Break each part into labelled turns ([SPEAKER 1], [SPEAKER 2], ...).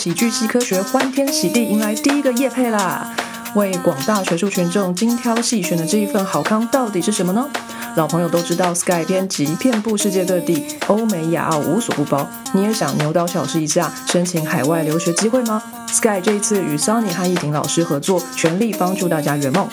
[SPEAKER 1] 喜剧系科学欢天喜地迎来第一个夜配啦！为广大学术群众精挑细选的这一份好康到底是什么呢？老朋友都知道，Sky 编辑遍布世界各地，欧美亚澳无所不包。你也想牛刀小试一下，申请海外留学机会吗？Sky 这一次与 Sonny 和易婷老师合作，全力帮助大家圆梦。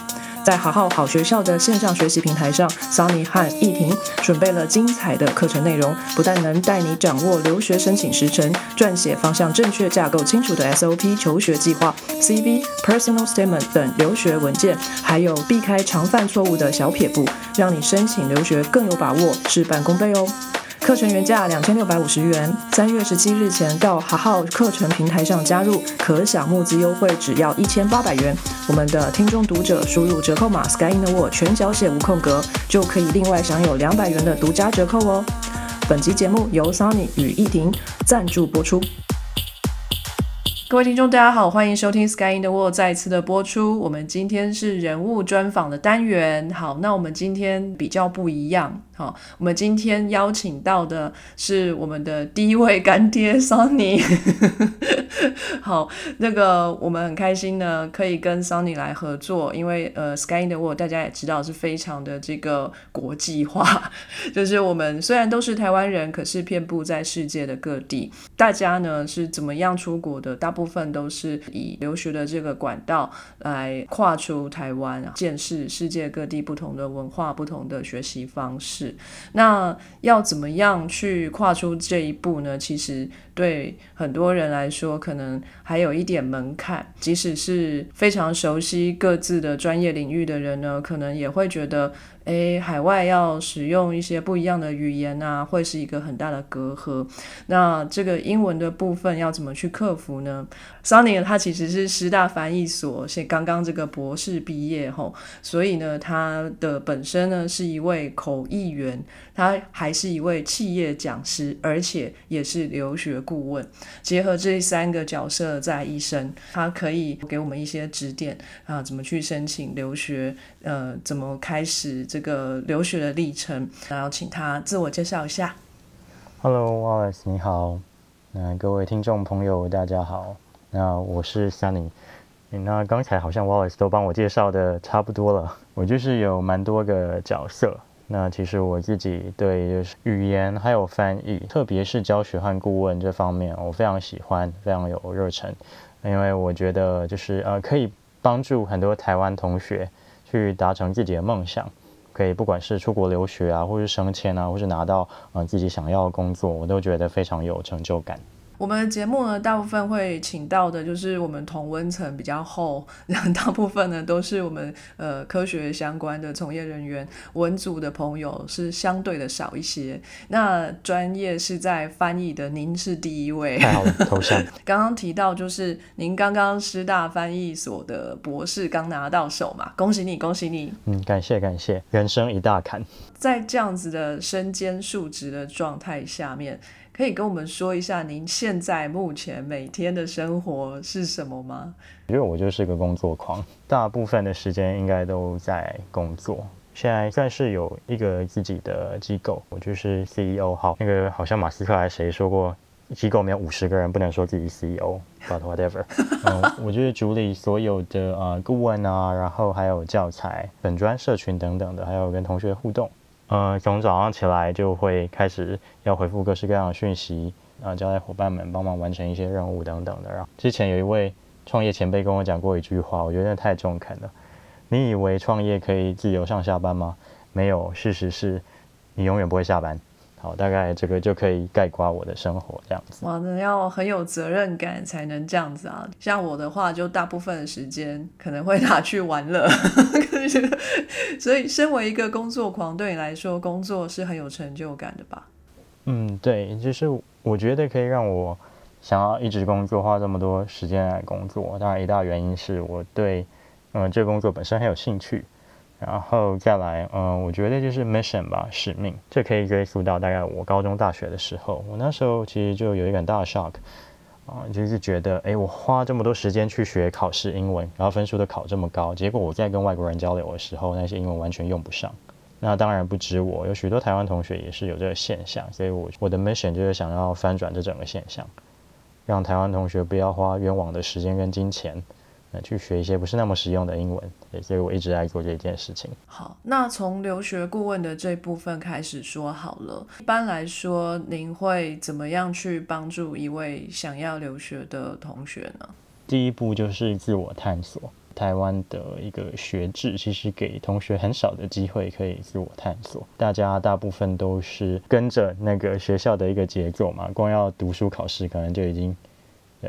[SPEAKER 1] 在好好好学校的线上学习平台上，Sunny 和易婷准备了精彩的课程内容，不但能带你掌握留学申请时程、撰写方向正确、架构清楚的 SOP 求学计划、CV、Personal Statement 等留学文件，还有避开常犯错误的小撇步，让你申请留学更有把握，事半功倍哦。课程原价两千六百五十元，三月十七日前到好好课程平台上加入，可享募资优惠，只要一千八百元。我们的听众读者输入折扣码 Sky in the World 全小写无空格，就可以另外享有两百元的独家折扣哦。本集节目由 sonny 与易婷赞助播出。各位听众，大家好，欢迎收听 Sky in the World 再次的播出。我们今天是人物专访的单元。好，那我们今天比较不一样。好，我们今天邀请到的是我们的第一位干爹 Sunny。好，那个我们很开心呢，可以跟 Sunny 来合作，因为呃，Sky in the World 大家也知道是非常的这个国际化，就是我们虽然都是台湾人，可是遍布在世界的各地。大家呢是怎么样出国的？大部分都是以留学的这个管道来跨出台湾，见识世界各地不同的文化、不同的学习方式。那要怎么样去跨出这一步呢？其实对很多人来说，可能还有一点门槛。即使是非常熟悉各自的专业领域的人呢，可能也会觉得。诶，海外要使用一些不一样的语言啊，会是一个很大的隔阂。那这个英文的部分要怎么去克服呢？Sunny 他其实是师大翻译所，是刚刚这个博士毕业吼，所以呢，他的本身呢是一位口译员，他还是一位企业讲师，而且也是留学顾问。结合这三个角色在一身，他可以给我们一些指点啊，怎么去申请留学，呃，怎么开始。这个留学的历程，然后请他自我介绍一下。
[SPEAKER 2] Hello，Wallace，你好。那各位听众朋友，大家好。那我是 Sunny。那刚才好像 Wallace 都帮我介绍的差不多了。我就是有蛮多个角色。那其实我自己对就是语言还有翻译，特别是教学和顾问这方面，我非常喜欢，非常有热忱。因为我觉得就是呃，可以帮助很多台湾同学去达成自己的梦想。可以，不管是出国留学啊，或是升迁啊，或是拿到嗯自己想要的工作，我都觉得非常有成就感。
[SPEAKER 1] 我们的节目呢，大部分会请到的就是我们同温层比较厚，然后大部分呢都是我们呃科学相关的从业人员，文组的朋友是相对的少一些。那专业是在翻译的，您是第一位。
[SPEAKER 2] 太好了，头像。
[SPEAKER 1] 刚刚提到就是您刚刚师大翻译所的博士刚拿到手嘛，恭喜你，恭喜你。
[SPEAKER 2] 嗯，感谢感谢，人生一大坎。
[SPEAKER 1] 在这样子的身兼数职的状态下面。可以跟我们说一下您现在目前每天的生活是什么吗？
[SPEAKER 2] 因为我就是个工作狂，大部分的时间应该都在工作。现在算是有一个自己的机构，我就是 CEO。好，那个好像马斯克还是谁说过，机构没有五十个人不能说自己 CEO，but whatever。嗯，我就是主理所有的啊顾问啊，然后还有教材、本专社群等等的，还有跟同学互动。呃，从早上起来就会开始要回复各式各样的讯息，然后交代伙伴们帮忙完成一些任务等等的。然后之前有一位创业前辈跟我讲过一句话，我觉得太中肯了。你以为创业可以自由上下班吗？没有，事实是你永远不会下班。好，大概这个就可以概括我的生活这样子。
[SPEAKER 1] 哇，那要很有责任感才能这样子啊！像我的话，就大部分的时间可能会拿去玩乐。所以，身为一个工作狂，对你来说，工作是很有成就感的吧？
[SPEAKER 2] 嗯，对，就是我觉得可以让我想要一直工作，花这么多时间来工作。当然，一大原因是我对嗯这个工作本身很有兴趣。然后再来，嗯，我觉得就是 mission 吧，使命。这可以追溯到大概我高中、大学的时候。我那时候其实就有一个很大的 shock，啊，就是觉得，哎，我花这么多时间去学考试英文，然后分数都考这么高，结果我在跟外国人交流的时候，那些英文完全用不上。那当然不止我，有许多台湾同学也是有这个现象。所以，我我的 mission 就是想要翻转这整个现象。让台湾同学不要花冤枉的时间跟金钱，呃，去学一些不是那么实用的英文。对，所以我一直在做这件事情。
[SPEAKER 1] 好，那从留学顾问的这部分开始说好了。一般来说，您会怎么样去帮助一位想要留学的同学呢？
[SPEAKER 2] 第一步就是自我探索。台湾的一个学制其实给同学很少的机会可以自我探索，大家大部分都是跟着那个学校的一个节奏嘛，光要读书考试可能就已经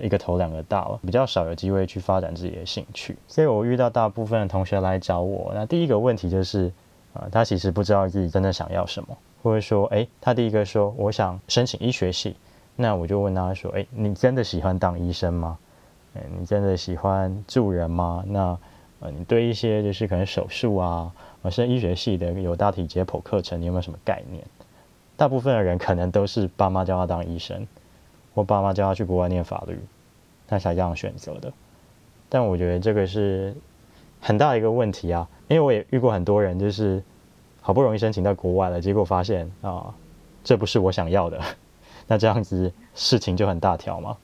[SPEAKER 2] 一个头两个大了，比较少有机会去发展自己的兴趣。所以我遇到大部分的同学来找我，那第一个问题就是啊，他其实不知道自己真的想要什么，或者说，哎，他第一个说我想申请医学系，那我就问他说，哎，你真的喜欢当医生吗？你真的喜欢助人吗？那呃，你对一些就是可能手术啊，或是医学系的有大体解剖课程，你有没有什么概念？大部分的人可能都是爸妈叫他当医生，我爸妈叫他去国外念法律，他才这样选择的。但我觉得这个是很大一个问题啊，因为我也遇过很多人，就是好不容易申请到国外了，结果发现啊，这不是我想要的，那这样子事情就很大条嘛。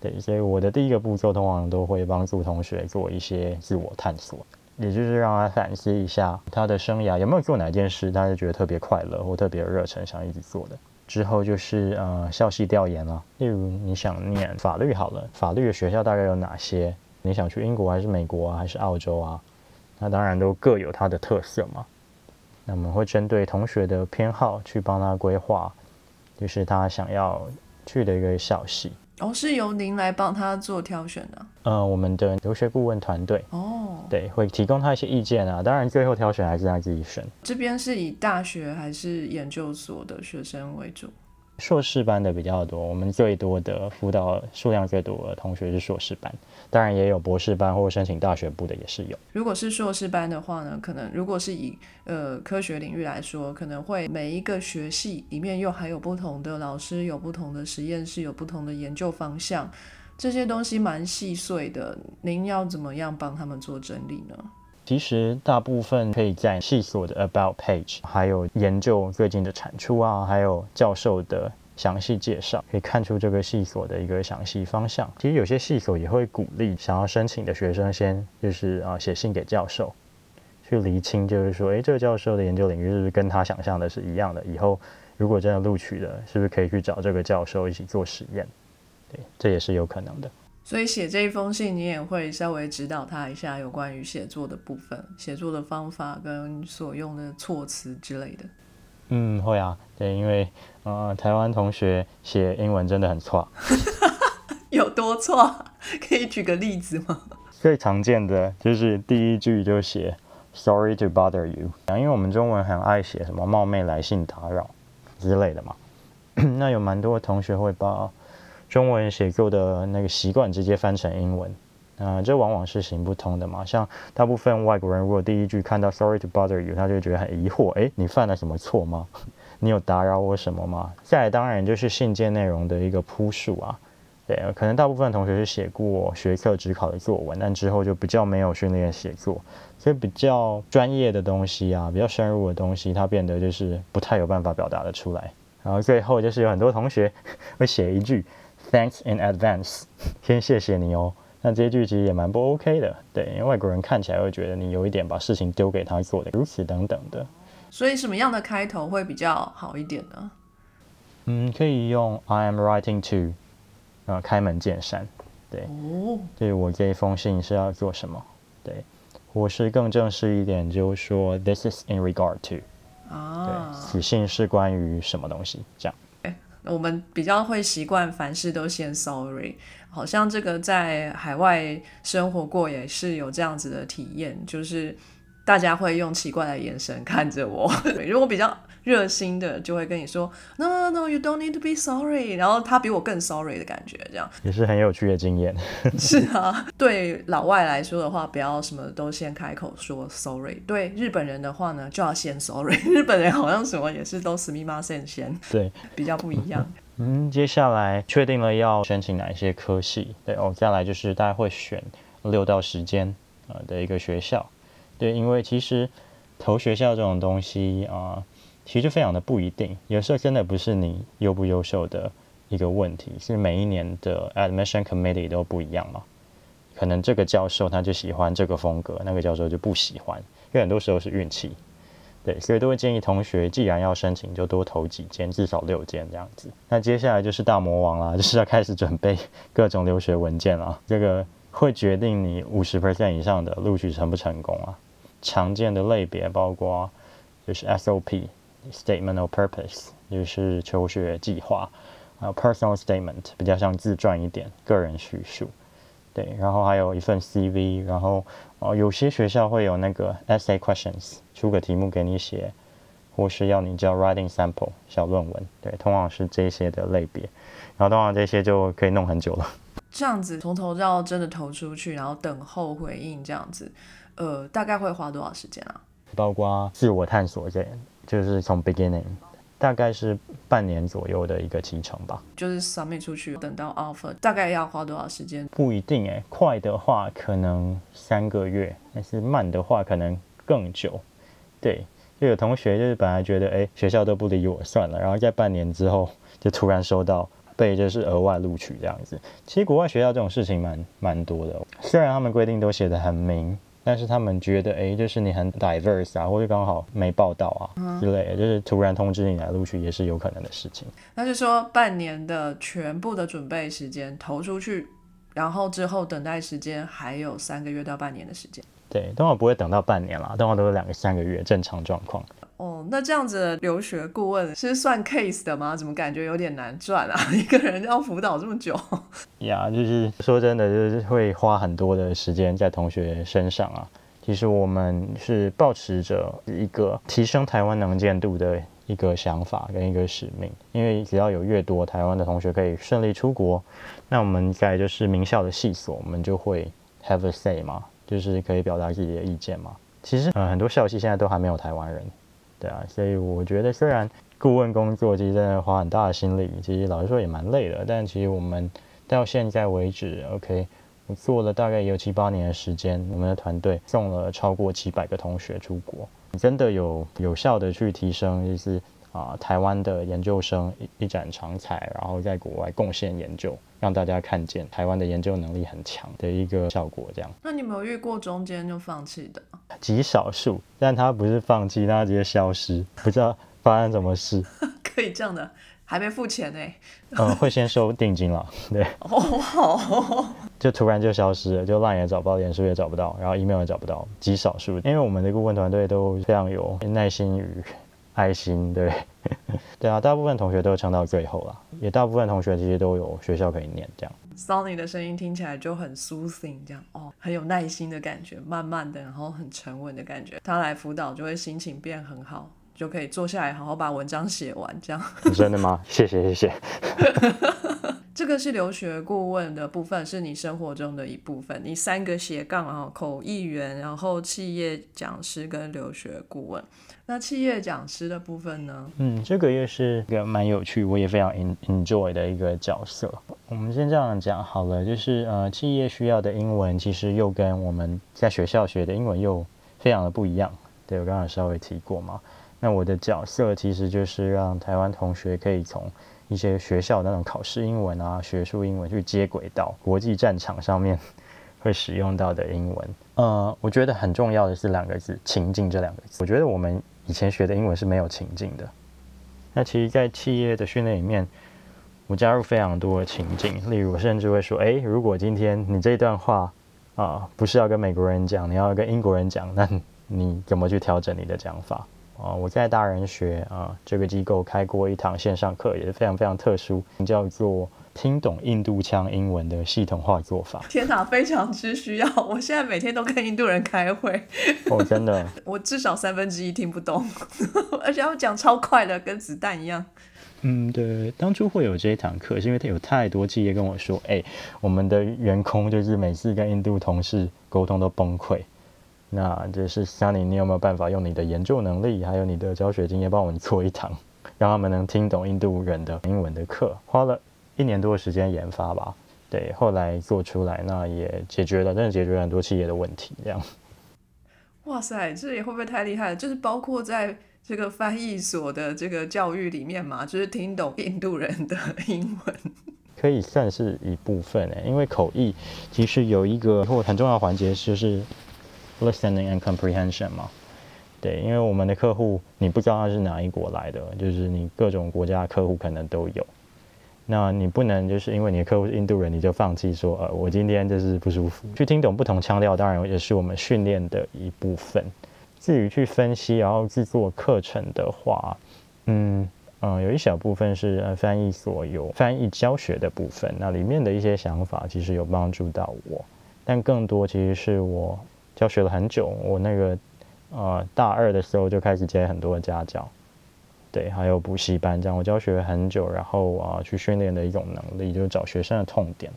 [SPEAKER 2] 对，所以我的第一个步骤通常都会帮助同学做一些自我探索，也就是让他反思一下他的生涯有没有做哪件事，他是觉得特别快乐或特别热忱想一直做的。之后就是呃校系调研了，例如你想念法律好了，法律的学校大概有哪些？你想去英国还是美国啊，还是澳洲啊？那当然都各有它的特色嘛。那我们会针对同学的偏好去帮他规划，就是他想要去的一个校系。
[SPEAKER 1] 哦，是由您来帮他做挑选的。
[SPEAKER 2] 呃，我们的留学顾问团队哦，对，会提供他一些意见啊。当然，最后挑选还是他自己选。
[SPEAKER 1] 这边是以大学还是研究所的学生为主？
[SPEAKER 2] 硕士班的比较多，我们最多的辅导数量最多的同学是硕士班，当然也有博士班或申请大学部的也是有。
[SPEAKER 1] 如果是硕士班的话呢，可能如果是以呃科学领域来说，可能会每一个学系里面又还有不同的老师，有不同的实验室，有不同的研究方向，这些东西蛮细碎的。您要怎么样帮他们做整理呢？
[SPEAKER 2] 其实大部分可以在细所的 About Page，还有研究最近的产出啊，还有教授的详细介绍，可以看出这个系所的一个详细方向。其实有些系所也会鼓励想要申请的学生先就是啊写信给教授，去厘清，就是说，诶，这个教授的研究领域是不是跟他想象的是一样的？以后如果真的录取了，是不是可以去找这个教授一起做实验？对，这也是有可能的。
[SPEAKER 1] 所以写这一封信，你也会稍微指导他一下有关于写作的部分、写作的方法跟所用的措辞之类的。
[SPEAKER 2] 嗯，会啊，对，因为呃，台湾同学写英文真的很错，
[SPEAKER 1] 有多错？可以举个例子吗？
[SPEAKER 2] 最常见的就是第一句就写 “Sorry to bother you”，因为我们中文很爱写什么“冒昧来信打扰”之类的嘛，那有蛮多同学会把。中文写作的那个习惯直接翻成英文，啊，这往往是行不通的嘛。像大部分外国人，如果第一句看到 “Sorry to bother you”，他就觉得很疑惑，诶，你犯了什么错吗？你有打扰我什么吗？再来，当然就是信件内容的一个铺述啊，对，可能大部分同学是写过学测只考的作文，但之后就比较没有训练写作，所以比较专业的东西啊，比较深入的东西，它变得就是不太有办法表达的出来。然后最后就是有很多同学会写一句。Thanks in advance，先谢谢你哦。那这些句其实也蛮不 OK 的，对，因为外国人看起来会觉得你有一点把事情丢给他做的，如此等等的。
[SPEAKER 1] 所以什么样的开头会比较好一点呢？
[SPEAKER 2] 嗯，可以用 I am writing to，呃，开门见山，对，哦，对我这一封信是要做什么？对，或是更正式一点，就是说 This is in regard to，啊，对，此信是关于什么东西？这样。
[SPEAKER 1] 我们比较会习惯凡事都先 sorry，好像这个在海外生活过也是有这样子的体验，就是大家会用奇怪的眼神看着我。如果比较热心的，就会跟你说 no no no you don't need to be sorry，然后他比我更 sorry 的感觉，这样
[SPEAKER 2] 也是很有趣的经验。
[SPEAKER 1] 是啊，对老外来说的话，不要什么都先开口说 sorry。对日本人的话呢，就要先 sorry。日本人好像什么也是都死密码先先，
[SPEAKER 2] 对，
[SPEAKER 1] 比较不一样。
[SPEAKER 2] 嗯，接下来确定了要申请哪一些科系，对哦，再来就是大家会选六到十间啊的一个学校，对，因为其实投学校这种东西啊，其实非常的不一定，有时候真的不是你优不优秀的一个问题，是每一年的 admission committee 都不一样嘛？可能这个教授他就喜欢这个风格，那个教授就不喜欢，因为很多时候是运气。对，所以都会建议同学，既然要申请，就多投几间，至少六间这样子。那接下来就是大魔王啦，就是要开始准备各种留学文件了。这个会决定你五十 percent 以上的录取成不成功啊。常见的类别包括就是 SOP（Statement of Purpose），就是求学计划；还有 Personal Statement，比较像自传一点，个人叙述。对，然后还有一份 CV，然后。哦，有些学校会有那个 essay questions，出个题目给你写，或是要你交 writing sample 小论文，对，通常是这些的类别，然后通常这些就可以弄很久了。
[SPEAKER 1] 这样子从头到真的投出去，然后等候回应，这样子，呃，大概会花多少时间啊？
[SPEAKER 2] 包括自我探索这，就是从 beginning。大概是半年左右的一个期程吧，
[SPEAKER 1] 就是 submit 出去，等到 offer，大概要花多少时间？
[SPEAKER 2] 不一定哎，快的话可能三个月，但是慢的话可能更久。对，就有同学就是本来觉得哎学校都不理我算了，然后在半年之后就突然收到被就是额外录取这样子。其实国外学校这种事情蛮蛮多的，虽然他们规定都写的很明。但是他们觉得，哎，就是你很 diverse 啊，或者刚好没报道啊之类，的，就是突然通知你来录取，也是有可能的事情。
[SPEAKER 1] 那就说半年的全部的准备时间投出去，然后之后等待时间还有三个月到半年的时间。
[SPEAKER 2] 对，通常不会等到半年啦，通常都是两个三个月正常状况。
[SPEAKER 1] 哦，那这样子留学顾问是算 case 的吗？怎么感觉有点难赚啊？一个人要辅导这么久？
[SPEAKER 2] 呀，就是说真的，就是会花很多的时间在同学身上啊。其实我们是保持着一个提升台湾能见度的一个想法跟一个使命，因为只要有越多台湾的同学可以顺利出国，那我们在就是名校的系所，我们就会 have a say 嘛，就是可以表达自己的意见嘛。其实，呃，很多校系现在都还没有台湾人。对啊，所以我觉得虽然顾问工作其实真的花很大的心力，其实老实说也蛮累的，但其实我们到现在为止，OK，我做了大概也有七八年的时间，我们的团队送了超过七百个同学出国，真的有有效的去提升，就是啊台湾的研究生一一展长才，然后在国外贡献研究。让大家看见台湾的研究能力很强的一个效果，这样。
[SPEAKER 1] 那你没有遇过中间就放弃的？
[SPEAKER 2] 极少数，但他不是放弃，他直接消失，不知道发生什么事。
[SPEAKER 1] 可以这样的，还没付钱呢。
[SPEAKER 2] 嗯，会先收定金了，对。
[SPEAKER 1] 哦，好。
[SPEAKER 2] 就突然就消失了，就烂也找不到，脸书也找不到，然后 email 也找不到，极少数。因为我们的顾问团队都非常有耐心与爱心，对。对啊，大部分同学都撑到最后了，也大部分同学其实都有学校可以念这样。
[SPEAKER 1] Sonny 的声音听起来就很 soothing，这样哦，很有耐心的感觉，慢慢的，然后很沉稳的感觉。他来辅导就会心情变很好，就可以坐下来好好把文章写完这样。
[SPEAKER 2] 真的吗？谢谢谢谢。
[SPEAKER 1] 这个是留学顾问的部分，是你生活中的一部分。你三个斜杠啊，口译员，然后企业讲师跟留学顾问。那企业讲师的部分呢？
[SPEAKER 2] 嗯，这个也是一个蛮有趣，我也非常 enjoy 的一个角色。我们先这样讲好了，就是呃，企业需要的英文其实又跟我们在学校学的英文又非常的不一样。对我刚刚稍微提过嘛。那我的角色其实就是让台湾同学可以从一些学校那种考试英文啊、学术英文去接轨到国际战场上面。会使用到的英文，呃，我觉得很重要的是两个字“情境”这两个字。我觉得我们以前学的英文是没有情境的。那其实，在企业的训练里面，我加入非常多的情境。例如，我甚至会说：“哎，如果今天你这段话啊，不是要跟美国人讲，你要跟英国人讲，那你怎么去调整你的讲法？”啊，我在大人学啊这个机构开过一堂线上课，也是非常非常特殊，叫做。听懂印度腔英文的系统化做法。
[SPEAKER 1] 天哪，非常之需要！我现在每天都跟印度人开会。
[SPEAKER 2] 哦，真的。
[SPEAKER 1] 我至少三分之一听不懂，而且他们讲超快的，跟子弹一样。
[SPEAKER 2] 嗯，对。当初会有这一堂课，是因为他有太多企业跟我说：“哎，我们的员工就是每次跟印度同事沟通都崩溃。”那就是 Sunny，你有没有办法用你的研究能力，还有你的教学经验，帮我们做一堂，让他们能听懂印度人的英文的课？花了。一年多的时间研发吧，对，后来做出来，那也解决了，真的解决了很多企业的问题，这样。
[SPEAKER 1] 哇塞，这也会不会太厉害了？就是包括在这个翻译所的这个教育里面嘛，就是听懂印度人的英文，
[SPEAKER 2] 可以算是一部分诶，因为口译其实有一个或很重要环节就是 listening and comprehension 嘛。对，因为我们的客户你不知道他是哪一国来的，就是你各种国家客户可能都有。那你不能就是因为你的客户是印度人，你就放弃说，呃，我今天就是不舒服。去听懂不同腔调，当然也是我们训练的一部分。至于去分析，然后制作课程的话，嗯嗯，有一小部分是呃翻译所有翻译教学的部分，那里面的一些想法其实有帮助到我，但更多其实是我教学了很久，我那个呃大二的时候就开始接很多家教。对，还有补习班这样，我教学了很久，然后啊，去训练的一种能力，就是找学生的痛点，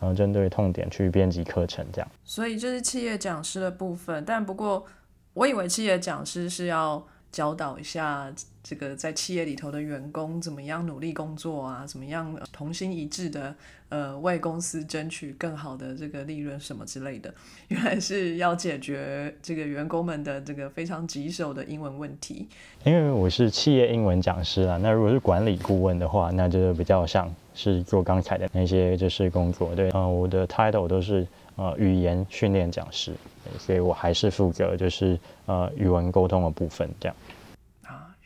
[SPEAKER 2] 然后针对痛点去编辑课程这样。
[SPEAKER 1] 所以这是企业讲师的部分，但不过我以为企业讲师是要教导一下。这个在企业里头的员工怎么样努力工作啊？怎么样同心一致的呃为公司争取更好的这个利润什么之类的？原来是要解决这个员工们的这个非常棘手的英文问题。
[SPEAKER 2] 因为我是企业英文讲师啊，那如果是管理顾问的话，那就比较像是做刚才的那些就是工作。对，嗯，我的 title 都是呃语言训练讲师，所以我还是负责就是呃语文沟通的部分这样。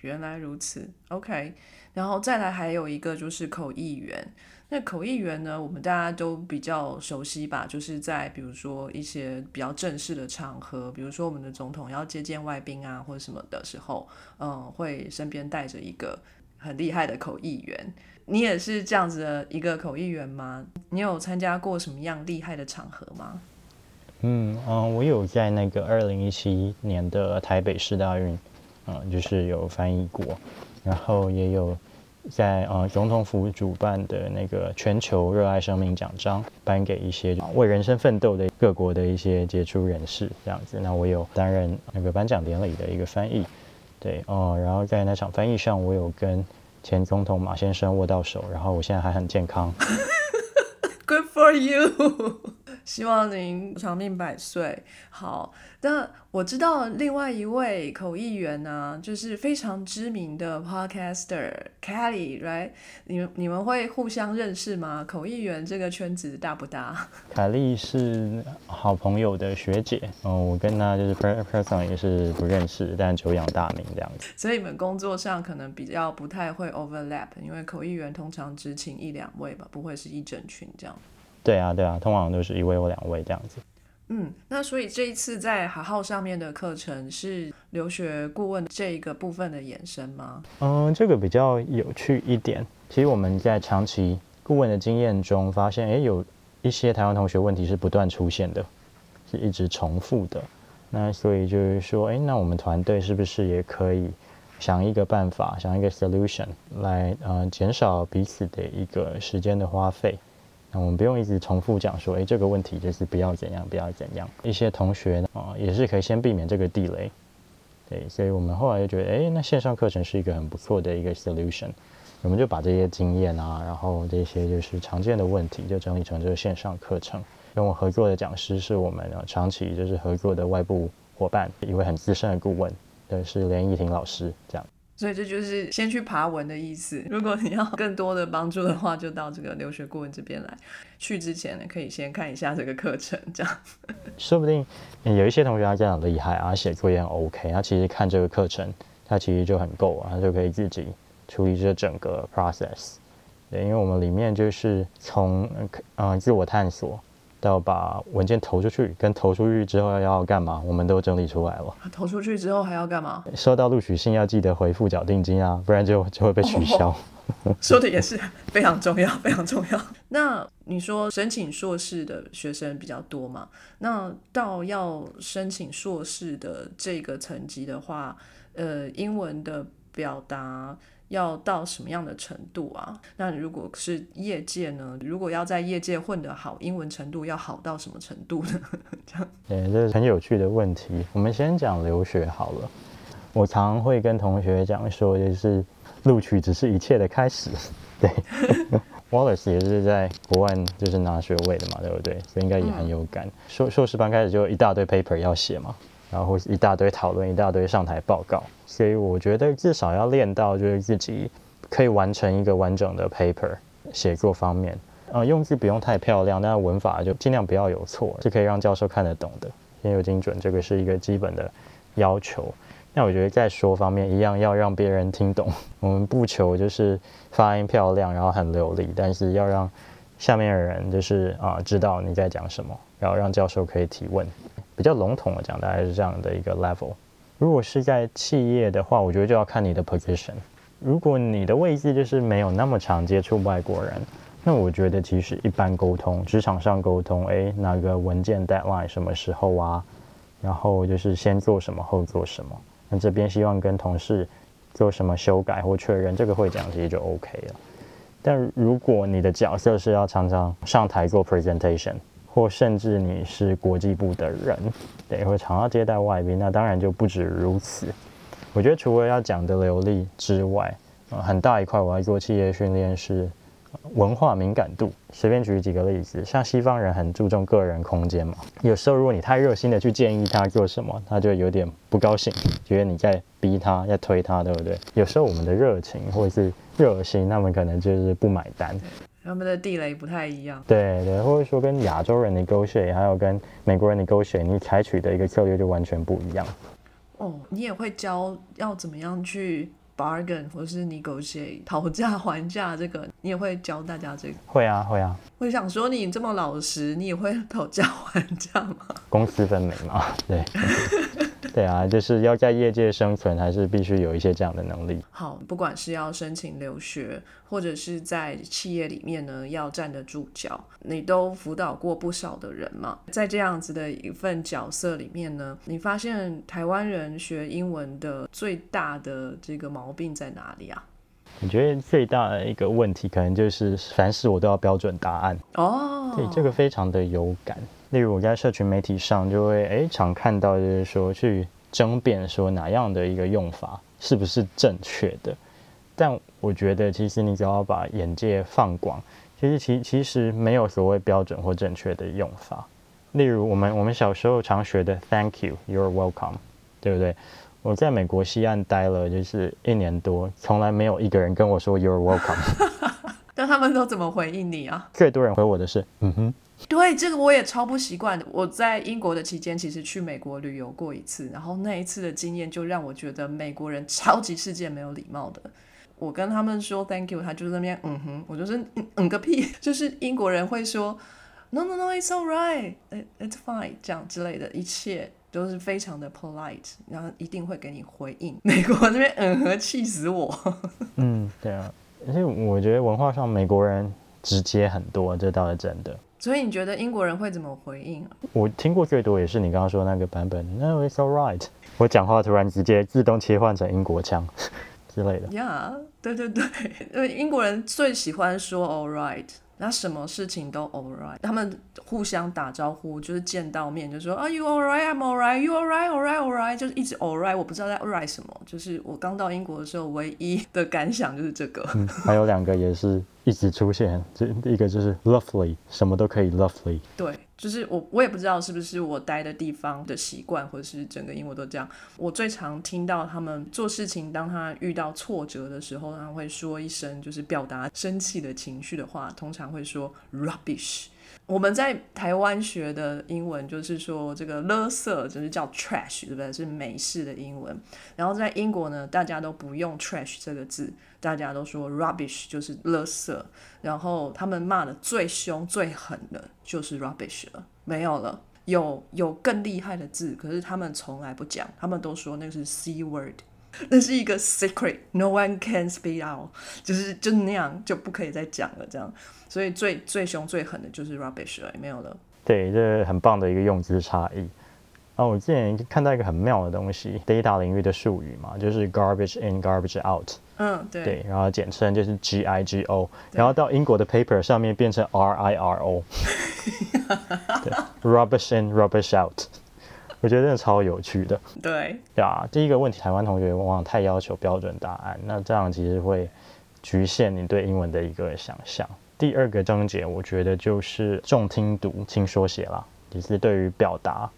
[SPEAKER 1] 原来如此，OK，然后再来还有一个就是口译员。那口译员呢，我们大家都比较熟悉吧？就是在比如说一些比较正式的场合，比如说我们的总统要接见外宾啊，或者什么的时候，嗯，会身边带着一个很厉害的口译员。你也是这样子的一个口译员吗？你有参加过什么样厉害的场合吗？
[SPEAKER 2] 嗯嗯，我有在那个二零一七年的台北市大运。嗯，就是有翻译过，然后也有在呃总统府主办的那个全球热爱生命奖章颁给一些为人生奋斗的各国的一些杰出人士这样子。那我有担任那个颁奖典礼的一个翻译，对哦，然后在那场翻译上，我有跟前总统马先生握到手，然后我现在还很健康。
[SPEAKER 1] Good for you。希望您长命百岁。好，那我知道另外一位口译员呢，就是非常知名的 podcaster Kelly，right？你们你们会互相认识吗？口译员这个圈子大不大？
[SPEAKER 2] 凯莉是好朋友的学姐，嗯，我跟她就是 person 也是不认识，但久仰大名这样子。
[SPEAKER 1] 所以你们工作上可能比较不太会 overlap，因为口译员通常只请一两位吧，不会是一整群这样。
[SPEAKER 2] 对啊，对啊，通常都是一位或两位这样子。
[SPEAKER 1] 嗯，那所以这一次在好号上面的课程是留学顾问这一个部分的延伸吗？
[SPEAKER 2] 嗯，这个比较有趣一点。其实我们在长期顾问的经验中发现，哎，有一些台湾同学问题是不断出现的，是一直重复的。那所以就是说，哎，那我们团队是不是也可以想一个办法，想一个 solution 来呃减少彼此的一个时间的花费？我们不用一直重复讲说，哎，这个问题就是不要怎样，不要怎样。一些同学啊，也是可以先避免这个地雷。对，所以我们后来就觉得，哎，那线上课程是一个很不错的一个 solution。我们就把这些经验啊，然后这些就是常见的问题，就整理成这个线上课程。跟我合作的讲师是我们长期就是合作的外部伙伴，一位很资深的顾问，对，是连怡婷老师这样。
[SPEAKER 1] 所以这就是先去爬文的意思。如果你要更多的帮助的话，就到这个留学顾问这边来。去之前呢，可以先看一下这个课程，这样。
[SPEAKER 2] 说不定有一些同学他这样厉害啊，写作业很 OK，他其实看这个课程，他其实就很够啊，他就可以自己处理这整个 process。对，因为我们里面就是从嗯自我探索。要把文件投出去，跟投出去之后要干嘛，我们都整理出来了。
[SPEAKER 1] 投出去之后还要干嘛？
[SPEAKER 2] 收到录取信要记得回复缴定金啊，不然就就会被取消。
[SPEAKER 1] 说的也是非常重要，非常重要。那你说申请硕士的学生比较多嘛？那到要申请硕士的这个层级的话，呃，英文的表达。要到什么样的程度啊？那如果是业界呢？如果要在业界混得好，英文程度要好到什么程度呢？这样，
[SPEAKER 2] 对，这是很有趣的问题。我们先讲留学好了。我常会跟同学讲说，就是录取只是一切的开始。对，Wallace 也是在国外就是拿学位的嘛，对不对？所以应该也很有感。硕硕士班开始就一大堆 paper 要写嘛。然后一大堆讨论，一大堆上台报告。所以我觉得至少要练到就是自己可以完成一个完整的 paper 写作方面，呃，用字不用太漂亮，但文法就尽量不要有错，是可以让教授看得懂的，先有精准，这个是一个基本的要求。那我觉得在说方面一样要让别人听懂，我们不求就是发音漂亮，然后很流利，但是要让下面的人就是啊知道你在讲什么，然后让教授可以提问。比较笼统的讲，大概是这样的一个 level。如果是在企业的话，我觉得就要看你的 position。如果你的位置就是没有那么常接触外国人，那我觉得其实一般沟通，职场上沟通，诶，哪个文件 deadline 什么时候啊？然后就是先做什么，后做什么。那这边希望跟同事做什么修改或确认，这个会讲其实就 OK 了。但如果你的角色是要常常上台做 presentation，或甚至你是国际部的人，对，会常要接待外宾，那当然就不止如此。我觉得除了要讲的流利之外，呃，很大一块我要做企业训练是文化敏感度。随便举几个例子，像西方人很注重个人空间嘛，有时候如果你太热心的去建议他做什么，他就有点不高兴，觉得你在逼他，在推他，对不对？有时候我们的热情或者是热心，他们可能就是不买单。
[SPEAKER 1] 他们的地雷不太一样，
[SPEAKER 2] 对对，或者说跟亚洲人 negotiate，还有跟美国人 negotiate，你采取的一个策略就完全不一样。
[SPEAKER 1] 哦，你也会教要怎么样去 bargain 或是 negotiate 讨价还价，这个你也会教大家这个。
[SPEAKER 2] 会啊会啊，
[SPEAKER 1] 我想说你这么老实，你也会讨价还价吗？
[SPEAKER 2] 公私分明嘛，对。对啊，就是要在业界生存，还是必须有一些这样的能力。
[SPEAKER 1] 好，不管是要申请留学，或者是在企业里面呢，要站得住脚，你都辅导过不少的人嘛。在这样子的一份角色里面呢，你发现台湾人学英文的最大的这个毛病在哪里啊？
[SPEAKER 2] 我觉得最大的一个问题，可能就是凡事我都要标准答案。
[SPEAKER 1] 哦，
[SPEAKER 2] 对，这个非常的有感。例如我在社群媒体上就会诶常看到，就是说去争辩说哪样的一个用法是不是正确的。但我觉得其实你只要把眼界放广，其实其其实没有所谓标准或正确的用法。例如我们我们小时候常学的 Thank you, You're welcome，对不对？我在美国西岸待了就是一年多，从来没有一个人跟我说 You're welcome。
[SPEAKER 1] 那他们都怎么回应你啊？
[SPEAKER 2] 最多人回我的是嗯哼。
[SPEAKER 1] 对，这个我也超不习惯的。我在英国的期间，其实去美国旅游过一次，然后那一次的经验就让我觉得美国人超级世界没有礼貌的。我跟他们说 Thank you，他就在那边嗯哼，我就是嗯嗯个屁，就是英国人会说 No no no，it's all right，it's fine，这样之类的，一切都是非常的 polite，然后一定会给你回应。美国那边嗯哼，气死我。
[SPEAKER 2] 嗯，对啊，而且我觉得文化上美国人直接很多，这倒是真的。
[SPEAKER 1] 所以你觉得英国人会怎么回应啊？
[SPEAKER 2] 我听过最多也是你刚刚说那个版本，No, it's all right。我讲话突然直接自动切换成英国腔之类的。
[SPEAKER 1] Yeah，对对对，因为英国人最喜欢说 all right，那什么事情都 all right。他们互相打招呼，就是见到面就说 Are you all right? I'm all right. You all right? All right? All right？就是一直 all right。我不知道在 all right 什么，就是我刚到英国的时候唯一的感想就是这个。
[SPEAKER 2] 还有两个也是。一直出现，这一个就是 lovely，什么都可以 lovely。
[SPEAKER 1] 对，就是我，我也不知道是不是我待的地方的习惯，或者是整个英国都这样。我最常听到他们做事情，当他遇到挫折的时候，他会说一声，就是表达生气的情绪的话，通常会说 rubbish。我们在台湾学的英文就是说这个垃圾就是叫 trash，对不对？是美式的英文。然后在英国呢，大家都不用 trash 这个字，大家都说 rubbish，就是垃圾。然后他们骂的最凶最狠的就是 rubbish 了，没有了。有有更厉害的字，可是他们从来不讲，他们都说那是 c word，那是一个 secret，no one can speak out，就是就那样就不可以再讲了这样。所以最最凶最狠的就是 rubbish 了，没有了。
[SPEAKER 2] 对，这很棒的一个用词差异。啊，我之前看到一个很妙的东西，data 领域的术语嘛，就是 garbage in garbage out。
[SPEAKER 1] 嗯，对。
[SPEAKER 2] 对，然后简称就是 G I G O，然后到英国的 paper 上面变成 R I R O。对，rubbish in rubbish out。我觉得真的超有趣的。
[SPEAKER 1] 对。
[SPEAKER 2] 对啊，第一个问题，台湾同学往往太要求标准答案，那这样其实会局限你对英文的一个想象。第二个章节，我觉得就是重听读轻说写啦，也是对于表达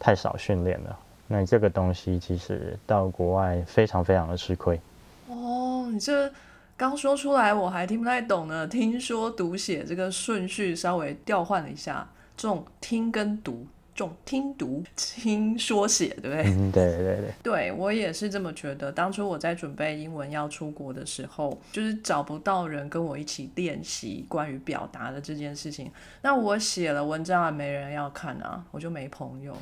[SPEAKER 2] 太少训练了。那这个东西其实到国外非常非常的吃亏。
[SPEAKER 1] 哦，你这刚说出来我还听不太懂呢。听说读写这个顺序稍微调换了一下，这种听跟读。种听读听说写，对不对？
[SPEAKER 2] 嗯，对对对。
[SPEAKER 1] 对我也是这么觉得。当初我在准备英文要出国的时候，就是找不到人跟我一起练习关于表达的这件事情。那我写了文章啊，没人要看啊，我就没朋友。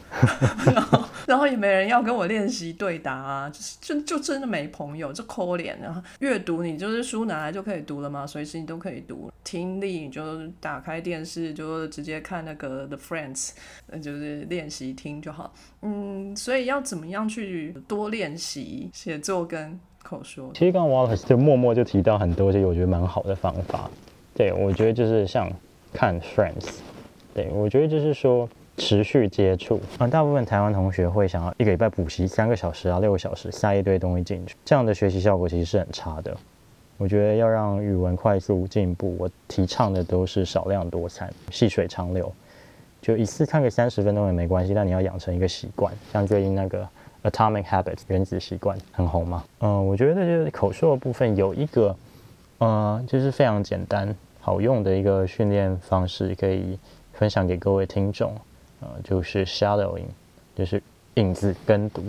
[SPEAKER 1] 然后，然后也没人要跟我练习对答啊，就是就就真的没朋友，就抠脸。啊阅读，你就是书拿来就可以读了嘛？随时你都可以读。听力，你就打开电视就直接看那个 The Friends，那就是。练习听就好，嗯，所以要怎么样去多练习写作跟口说？
[SPEAKER 2] 其实刚刚 Wallace 就默默就提到很多，这我觉得蛮好的方法。对我觉得就是像看 Friends，对我觉得就是说持续接触。啊，大部分台湾同学会想要一个礼拜补习三个小时啊，六个小时塞一堆东西进去，这样的学习效果其实是很差的。我觉得要让语文快速进步，我提倡的都是少量多餐，细水长流。就一次看个三十分钟也没关系，但你要养成一个习惯。像最近那个 Atomic Habits 原子习惯很红嘛，嗯，我觉得就是口述的部分有一个，呃，就是非常简单好用的一个训练方式，可以分享给各位听众，呃，就是 shadowing，就是影子跟读。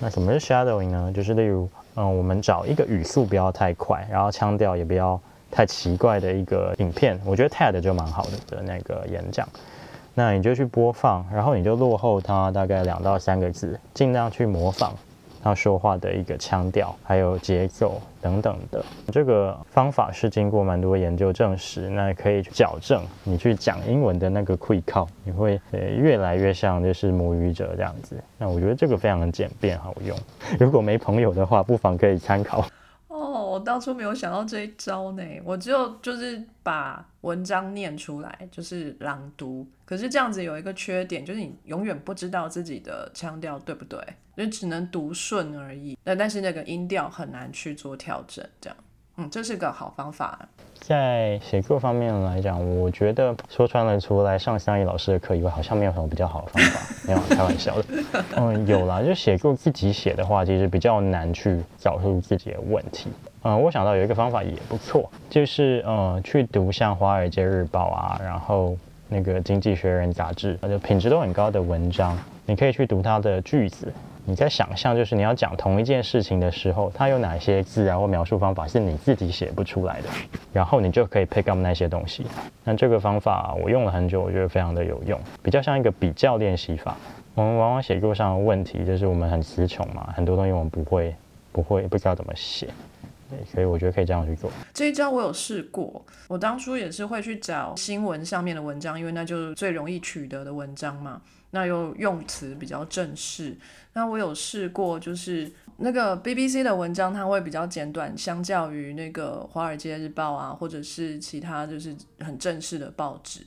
[SPEAKER 2] 那什么是 shadowing 呢？就是例如，嗯，我们找一个语速不要太快，然后腔调也不要太奇怪的一个影片，我觉得 TED 就蛮好的的那个演讲。那你就去播放，然后你就落后它大概两到三个字，尽量去模仿他说话的一个腔调，还有节奏等等的。这个方法是经过蛮多研究证实，那可以矫正你去讲英文的那个会靠，你会呃越来越像就是母语者这样子。那我觉得这个非常的简便好用，如果没朋友的话，不妨可以参考。
[SPEAKER 1] 当初没有想到这一招呢，我只有就是把文章念出来，就是朗读。可是这样子有一个缺点，就是你永远不知道自己的腔调对不对，就只能读顺而已。那但是那个音调很难去做调整，这样。嗯，这是个好方法。
[SPEAKER 2] 在写作方面来讲，我觉得说穿了，除了来上香义老师的课以外，好像没有什么比较好的方法。没有，开玩笑的。嗯，有啦，就写作自己写的话，其实比较难去找出自己的问题。嗯，我想到有一个方法也不错，就是呃，去读像《华尔街日报》啊，然后那个《经济学人》杂志，就品质都很高的文章，你可以去读它的句子。你在想象，就是你要讲同一件事情的时候，它有哪些字啊或描述方法是你自己写不出来的，然后你就可以 pick up 那些东西。那这个方法我用了很久，我觉得非常的有用，比较像一个比较练习法。我们往往写作上的问题就是我们很词穷嘛，很多东西我们不会，不会不知道怎么写。所以我觉得可以这样去做。
[SPEAKER 1] 这一招我有试过，我当初也是会去找新闻上面的文章，因为那就是最容易取得的文章嘛。那又用词比较正式。那我有试过，就是那个 BBC 的文章，它会比较简短，相较于那个《华尔街日报》啊，或者是其他就是很正式的报纸。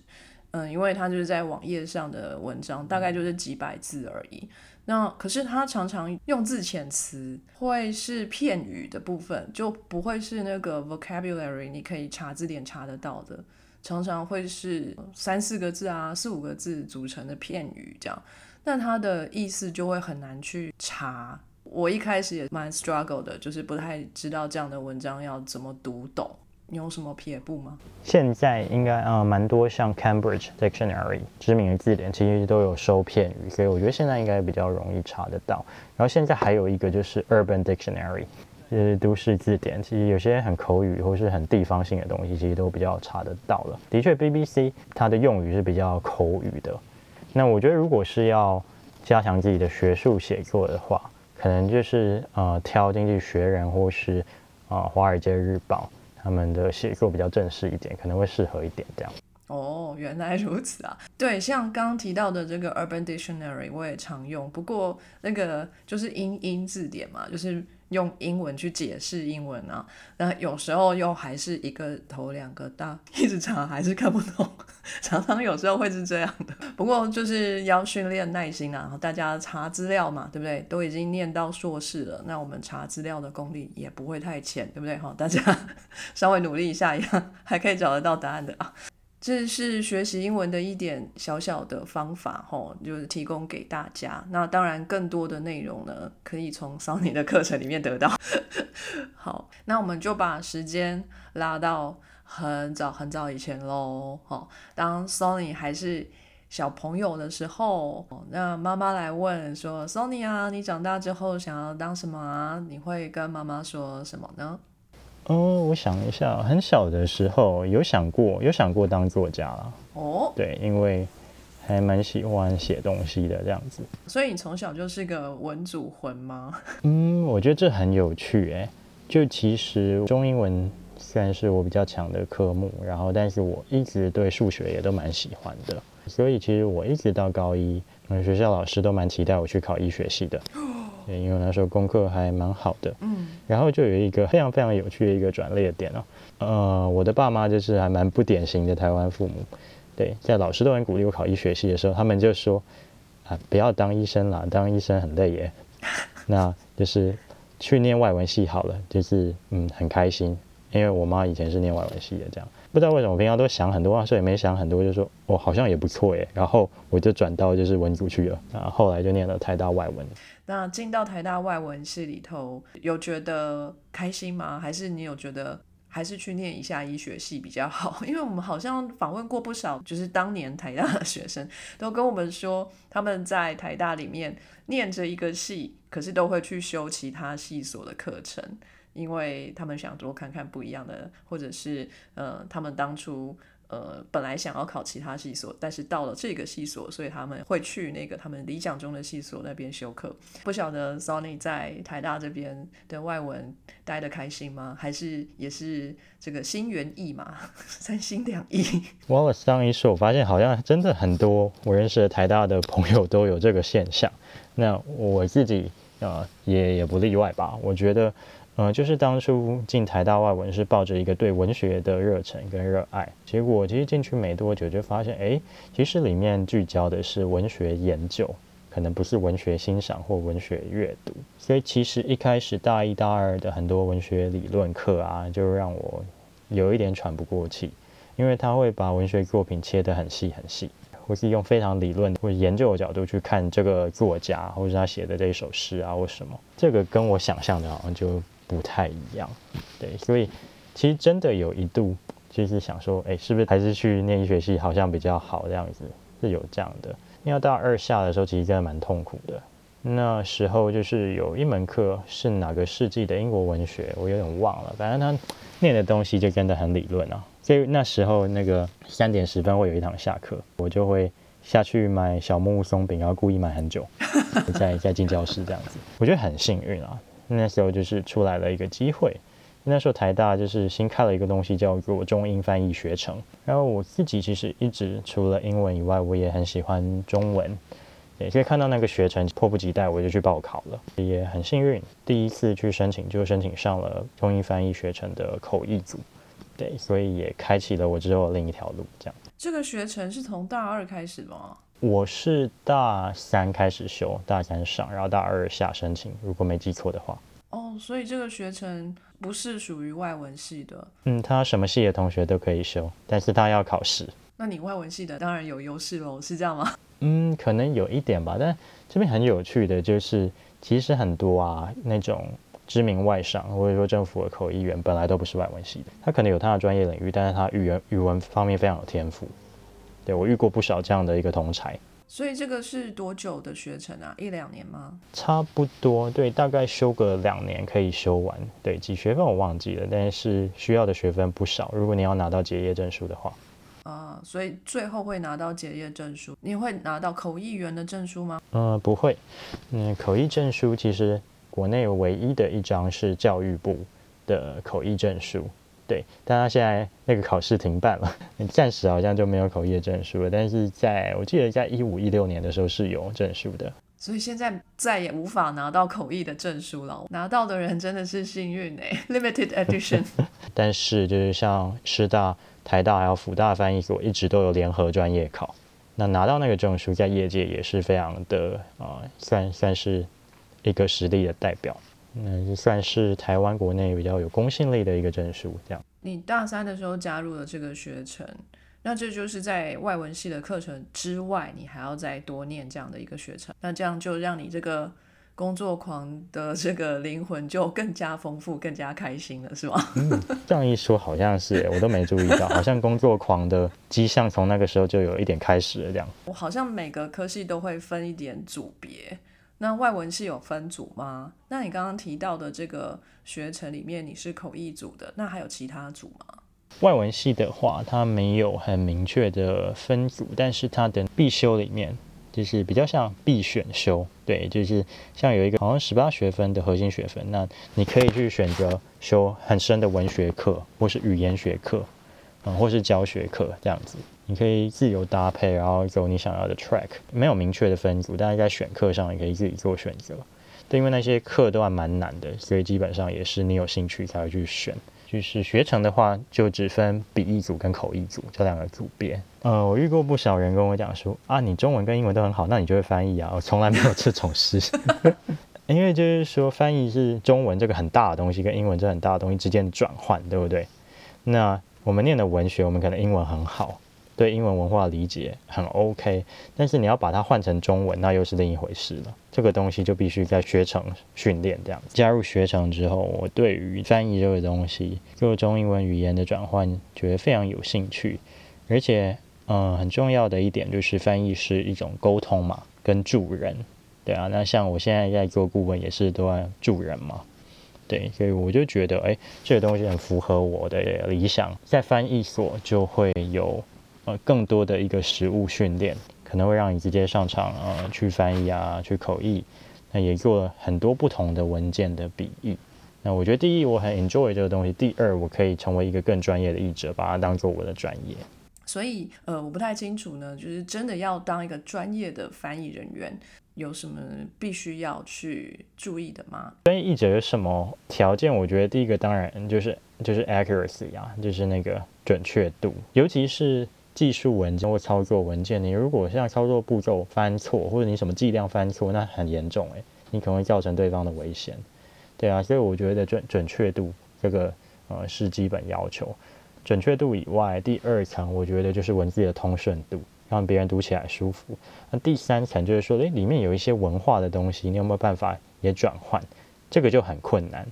[SPEAKER 1] 嗯，因为它就是在网页上的文章，大概就是几百字而已。那可是他常常用字遣词会是片语的部分，就不会是那个 vocabulary，你可以查字典查得到的，常常会是三四个字啊，四五个字组成的片语这样，那它的意思就会很难去查。我一开始也蛮 struggle 的，就是不太知道这样的文章要怎么读懂。你有什么撇步吗？
[SPEAKER 2] 现在应该啊，蛮多像 Cambridge Dictionary 知名的字典，其实都有收片语，所以我觉得现在应该比较容易查得到。然后现在还有一个就是 Urban Dictionary，就是都市字典，其实有些很口语或是很地方性的东西，其实都比较查得到了。的确，BBC 它的用语是比较口语的。那我觉得如果是要加强自己的学术写作的话，可能就是呃挑《经济学人》或是啊《华尔街日报》。他们的写作比较正式一点，可能会适合一点这样。
[SPEAKER 1] 哦，原来如此啊！对，像刚提到的这个 Urban Dictionary，我也常用。不过那个就是英英字典嘛，就是用英文去解释英文啊。那有时候又还是一个头两个大，一直查还是看不懂。常常有时候会是这样的。不过就是要训练耐心啊。大家查资料嘛，对不对？都已经念到硕士了，那我们查资料的功力也不会太浅，对不对？哈，大家 稍微努力一下，一样还可以找得到答案的啊。这是学习英文的一点小小的方法，吼，就是提供给大家。那当然，更多的内容呢，可以从 Sony 的课程里面得到。好，那我们就把时间拉到很早很早以前喽。好，当 Sony 还是小朋友的时候，那妈妈来问说：“Sony 啊，你长大之后想要当什么啊？”你会跟妈妈说什么呢？
[SPEAKER 2] 哦，我想一下，很小的时候有想过，有想过当作家了。哦，对，因为还蛮喜欢写东西的这样子。
[SPEAKER 1] 所以你从小就是个文主魂吗？
[SPEAKER 2] 嗯，我觉得这很有趣哎。就其实中英文虽然是我比较强的科目，然后但是我一直对数学也都蛮喜欢的，所以其实我一直到高一，学校老师都蛮期待我去考医学系的。对，因为那时候功课还蛮好的，嗯，然后就有一个非常非常有趣的一个转捩点哦，呃，我的爸妈就是还蛮不典型的台湾父母，对，在老师都很鼓励我考医学系的时候，他们就说啊，不要当医生啦，当医生很累耶，那就是去念外文系好了，就是嗯很开心，因为我妈以前是念外文系的，这样。不知道为什么我平常都想很多，所以也没想很多，就说哦好像也不错耶，然后我就转到就是文组去了，啊，后来就念了台大外文。
[SPEAKER 1] 那进到台大外文系里头，有觉得开心吗？还是你有觉得还是去念一下医学系比较好？因为我们好像访问过不少，就是当年台大的学生，都跟我们说，他们在台大里面念着一个系，可是都会去修其他系所的课程，因为他们想多看看不一样的，或者是呃，他们当初。呃，本来想要考其他系所，但是到了这个系所，所以他们会去那个他们理想中的系所那边修课。不晓得 Sony 在台大这边的外文待的开心吗？还是也是这个心猿意马、三心两意？
[SPEAKER 2] 我上一次我发现好像真的很多我认识的台大的朋友都有这个现象。那我自己呃也也不例外吧。我觉得。嗯，就是当初进台大外文是抱着一个对文学的热忱跟热爱，结果其实进去没多久就发现，哎，其实里面聚焦的是文学研究，可能不是文学欣赏或文学阅读。所以其实一开始大一、大二的很多文学理论课啊，就让我有一点喘不过气，因为他会把文学作品切得很细很细，或是用非常理论或研究的角度去看这个作家或者他写的这一首诗啊或什么，这个跟我想象的好像就。不太一样，对，所以其实真的有一度就是想说，哎，是不是还是去念医学系好像比较好这样子，是有这样的。要到二下的时候，其实真的蛮痛苦的。那时候就是有一门课是哪个世纪的英国文学，我有点忘了，反正他念的东西就真的很理论啊。所以那时候那个三点十分会有一堂下课，我就会下去买小木屋松饼，然后故意买很久，再再进教室这样子，我觉得很幸运啊。那时候就是出来了一个机会，那时候台大就是新开了一个东西叫做中英翻译学程，然后我自己其实一直除了英文以外，我也很喜欢中文，对，所以看到那个学程迫不及待我就去报考了，也很幸运，第一次去申请就申请上了中英翻译学程的口译组，对，所以也开启了我之后另一条路，这样。
[SPEAKER 1] 这个学程是从大二开始吗？
[SPEAKER 2] 我是大三开始修，大三上，然后大二下申请，如果没记错的话。
[SPEAKER 1] 哦，所以这个学程不是属于外文系的。
[SPEAKER 2] 嗯，他什么系的同学都可以修，但是他要考试。
[SPEAKER 1] 那你外文系的当然有优势喽，是这样吗？
[SPEAKER 2] 嗯，可能有一点吧。但这边很有趣的就是，其实很多啊那种知名外商或者说政府的口译员本来都不是外文系的，他可能有他的专业领域，但是他语言语文方面非常有天赋。对我遇过不少这样的一个同才，
[SPEAKER 1] 所以这个是多久的学程啊？一两年吗？
[SPEAKER 2] 差不多，对，大概修个两年可以修完。对，几学分我忘记了，但是需要的学分不少。如果你要拿到结业证书的话，
[SPEAKER 1] 啊，所以最后会拿到结业证书。你会拿到口译员的证书吗？
[SPEAKER 2] 嗯，不会。嗯，口译证书其实国内唯一的一张是教育部的口译证书。对，但他现在那个考试停办了，暂时好像就没有口译的证书了。但是在我记得在一五一六年的时候是有证书的，
[SPEAKER 1] 所以现在再也无法拿到口译的证书了。拿到的人真的是幸运哎，limited edition。
[SPEAKER 2] 但是就是像师大、台大还有辅大翻译所一直都有联合专业考，那拿到那个证书在业界也是非常的啊，算算是一个实力的代表。那就算是台湾国内比较有公信力的一个证书，这样。
[SPEAKER 1] 你大三的时候加入了这个学程，那这就是在外文系的课程之外，你还要再多念这样的一个学程，那这样就让你这个工作狂的这个灵魂就更加丰富、更加开心了，是吗？
[SPEAKER 2] 嗯，这样一说好像是，我都没注意到，好像工作狂的迹象从那个时候就有一点开始了这样。
[SPEAKER 1] 我好像每个科系都会分一点组别。那外文系有分组吗？那你刚刚提到的这个学程里面，你是口译组的，那还有其他组吗？
[SPEAKER 2] 外文系的话，它没有很明确的分组，但是它的必修里面就是比较像必选修，对，就是像有一个好像十八学分的核心学分，那你可以去选择修很深的文学课，或是语言学课，嗯，或是教学课这样子。你可以自由搭配，然后走你想要的 track，没有明确的分组，大家在选课上也可以自己做选择。对，因为那些课都还蛮难的，所以基本上也是你有兴趣才会去选。就是学成的话，就只分笔译组跟口译组这两个组别。呃，我遇过不少人跟我讲说，啊，你中文跟英文都很好，那你就会翻译啊？我从来没有这种事，因为就是说翻译是中文这个很大的东西跟英文这很大的东西之间的转换，对不对？那我们念的文学，我们可能英文很好。对英文文化理解很 OK，但是你要把它换成中文，那又是另一回事了。这个东西就必须在学程训练这样。加入学程之后，我对于翻译这个东西，做中英文语言的转换，觉得非常有兴趣。而且，嗯，很重要的一点就是翻译是一种沟通嘛，跟助人。对啊，那像我现在在做顾问，也是都在助人嘛。对，所以我就觉得，哎，这个东西很符合我的理想。在翻译所就会有。呃，更多的一个实物训练，可能会让你直接上场，呃，去翻译啊，去口译，那也做了很多不同的文件的笔译。那我觉得第一，我很 enjoy 这个东西；第二，我可以成为一个更专业的译者，把它当做我的专业。
[SPEAKER 1] 所以，呃，我不太清楚呢，就是真的要当一个专业的翻译人员，有什么必须要去注意的吗？
[SPEAKER 2] 专业译者有什么条件？我觉得第一个当然就是就是 accuracy 啊，就是那个准确度，尤其是。技术文件或操作文件，你如果像操作步骤翻错，或者你什么剂量翻错，那很严重诶，你可能会造成对方的危险。对啊，所以我觉得准准确度这个呃是基本要求。准确度以外，第二层我觉得就是文字的通顺度，让别人读起来舒服。那第三层就是说，诶，里面有一些文化的东西，你有没有办法也转换？这个就很困难。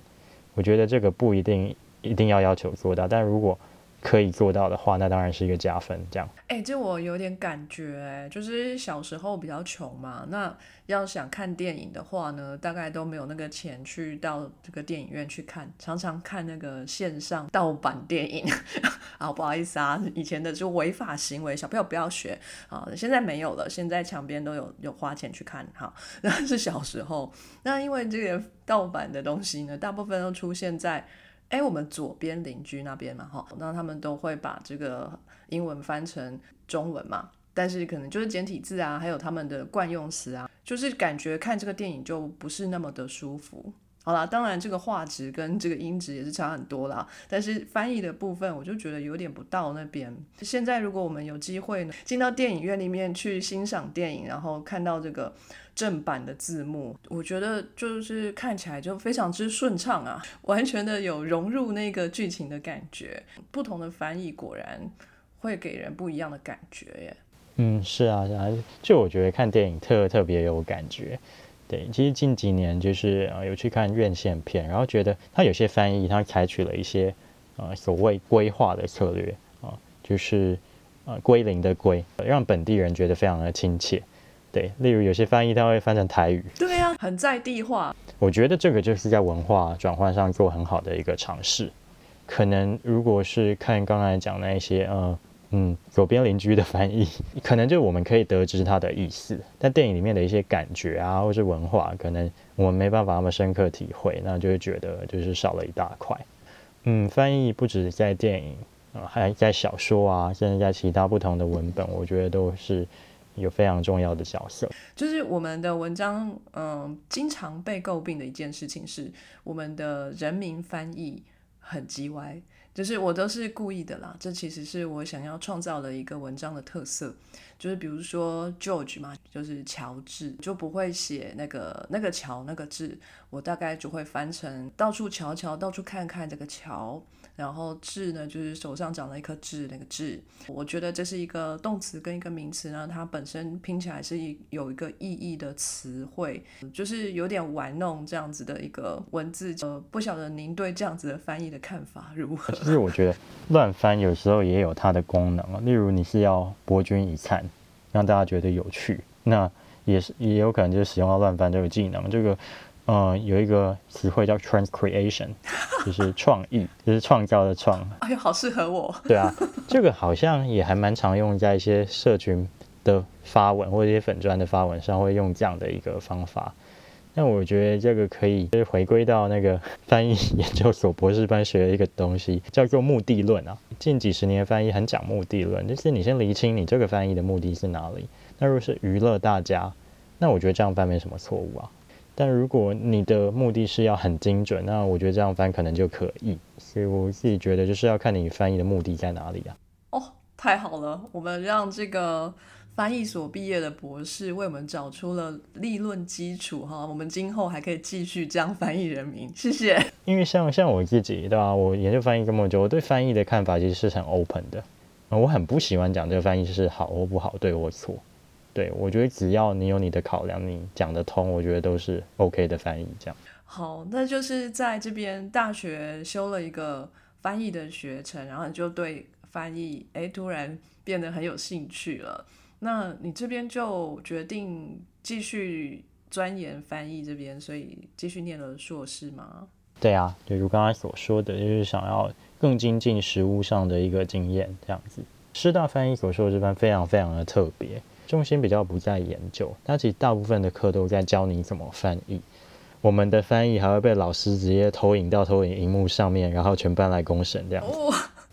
[SPEAKER 2] 我觉得这个不一定一定要要求做到，但如果可以做到的话，那当然是一个加分。这样，
[SPEAKER 1] 哎，这我有点感觉，就是小时候比较穷嘛，那要想看电影的话呢，大概都没有那个钱去到这个电影院去看，常常看那个线上盗版电影。啊，不好意思啊，以前的就违法行为，小朋友不要学啊。现在没有了，现在墙边都有有花钱去看哈。那是小时候，那因为这个盗版的东西呢，大部分都出现在。哎，我们左边邻居那边嘛，哈，那他们都会把这个英文翻成中文嘛，但是可能就是简体字啊，还有他们的惯用词啊，就是感觉看这个电影就不是那么的舒服。好啦，当然这个画质跟这个音质也是差很多啦，但是翻译的部分我就觉得有点不到那边。现在如果我们有机会呢，进到电影院里面去欣赏电影，然后看到这个正版的字幕，我觉得就是看起来就非常之顺畅啊，完全的有融入那个剧情的感觉。不同的翻译果然会给人不一样的感觉耶。
[SPEAKER 2] 嗯，是啊，是啊，就我觉得看电影特特别有感觉。对，其实近几年就是呃有去看院线片，然后觉得它有些翻译，它采取了一些呃所谓规划的策略啊，就是呃归零的归，让本地人觉得非常的亲切。对，例如有些翻译它会翻成台语，
[SPEAKER 1] 对呀，很在地化。
[SPEAKER 2] 我觉得这个就是在文化转换上做很好的一个尝试。可能如果是看刚才讲那一些呃。嗯，左边邻居的翻译，可能就我们可以得知它的意思，但电影里面的一些感觉啊，或是文化，可能我们没办法那么深刻体会，那就会觉得就是少了一大块。嗯，翻译不止在电影啊，还在小说啊，甚至在其他不同的文本，我觉得都是有非常重要的角色。
[SPEAKER 1] 就是我们的文章，嗯，经常被诟病的一件事情是，我们的人民翻译很叽歪。就是我都是故意的啦，这其实是我想要创造的一个文章的特色。就是比如说 George 嘛，就是乔治，就不会写那个那个桥那个字，我大概就会翻成到处瞧瞧，到处看看这个桥。然后痣呢，就是手上长了一颗痣，那个痣，我觉得这是一个动词跟一个名词呢，它本身拼起来是一有一个意义的词汇，就是有点玩弄这样子的一个文字。呃，不晓得您对这样子的翻译的看法如何？
[SPEAKER 2] 其实我觉得乱翻有时候也有它的功能，例如你是要博君一看，让大家觉得有趣，那也是也有可能就是使用到乱翻这个技能，这个。呃，有一个词汇叫 transcreation，就是创意，就是创造的创。
[SPEAKER 1] 哎呦，好适合我。
[SPEAKER 2] 对啊，这个好像也还蛮常用在一些社群的发文或者一些粉砖的发文上，会用这样的一个方法。那我觉得这个可以就是回归到那个翻译研究所博士班学的一个东西，叫做目的论啊。近几十年翻译很讲目的论，就是你先厘清你这个翻译的目的是哪里。那如果是娱乐大家，那我觉得这样翻没什么错误啊。但如果你的目的是要很精准，那我觉得这样翻可能就可以。所以我自己觉得就是要看你翻译的目的在哪里啊。
[SPEAKER 1] 哦，太好了，我们让这个翻译所毕业的博士为我们找出了立论基础哈，我们今后还可以继续这样翻译人名。谢谢。
[SPEAKER 2] 因为像像我自己对吧，我研究翻译这么久，我对翻译的看法其实是很 open 的。我很不喜欢讲这个翻译是好或不好，对或错。对，我觉得只要你有你的考量，你讲得通，我觉得都是 OK 的翻译。这样
[SPEAKER 1] 好，那就是在这边大学修了一个翻译的学程，然后你就对翻译哎突然变得很有兴趣了。那你这边就决定继续钻研翻译这边，所以继续念了硕士吗？
[SPEAKER 2] 对啊，就如刚才所说的，就是想要更精进实务上的一个经验，这样子。师大翻译所硕士班非常非常的特别。重心比较不在研究，它其实大部分的课都在教你怎么翻译。我们的翻译还会被老师直接投影到投影荧幕上面，然后全班来公审这样。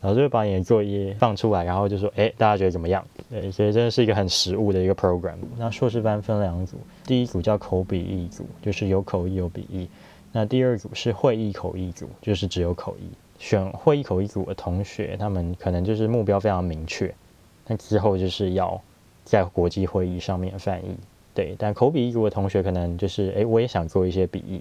[SPEAKER 2] 老师会把你的作业放出来，然后就说：“哎，大家觉得怎么样？”对，所以真的是一个很实务的一个 program。那硕士班分两组，第一组叫口笔译组，就是有口译有笔译。那第二组是会议口译组，就是只有口译。选会议口译组的同学，他们可能就是目标非常明确，那之后就是要。在国际会议上面翻译，对，但口笔译组的同学可能就是，哎，我也想做一些笔译，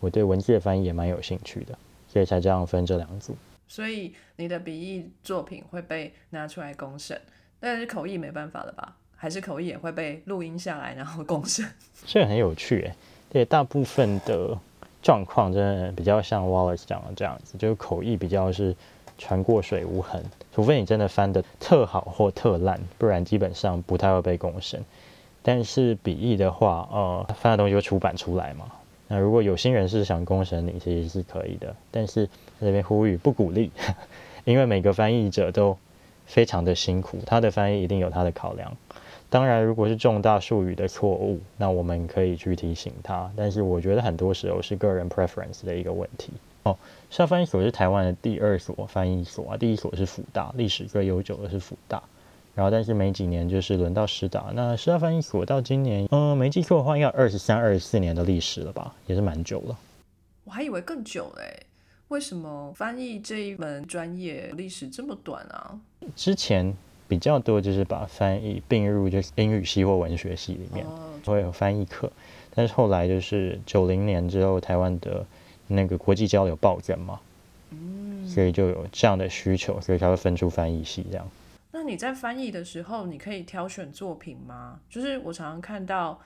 [SPEAKER 2] 我对文字的翻译也蛮有兴趣的，所以才这样分这两组。
[SPEAKER 1] 所以你的笔译作品会被拿出来公审，但是口译没办法了吧？还是口译也会被录音下来然后公审？
[SPEAKER 2] 这个很有趣，哎，对，大部分的状况真的比较像 Wallace 讲的这样子，就是口译比较是。船过水无痕，除非你真的翻得特好或特烂，不然基本上不太会被公审。但是笔译的话，呃，翻的东西会出版出来嘛？那如果有心人士想公审你，其实是可以的。但是在这边呼吁不鼓励，因为每个翻译者都非常的辛苦，他的翻译一定有他的考量。当然，如果是重大术语的错误，那我们可以去提醒他。但是我觉得很多时候是个人 preference 的一个问题。哦，师大翻译所是台湾的第二所翻译所啊，第一所是辅大，历史最悠久的是辅大，然后但是没几年就是轮到师大。那师大翻译所到今年，嗯，没记错的话，应该二十三、二十四年的历史了吧，也是蛮久了。
[SPEAKER 1] 我还以为更久嘞，为什么翻译这一门专业历史这么短啊？
[SPEAKER 2] 之前比较多就是把翻译并入就是英语系或文学系里面，会有翻译课，但是后来就是九零年之后，台湾的。那个国际交流暴增嘛，嗯，所以就有这样的需求，所以才会分出翻译系这样。
[SPEAKER 1] 那你在翻译的时候，你可以挑选作品吗？就是我常常看到，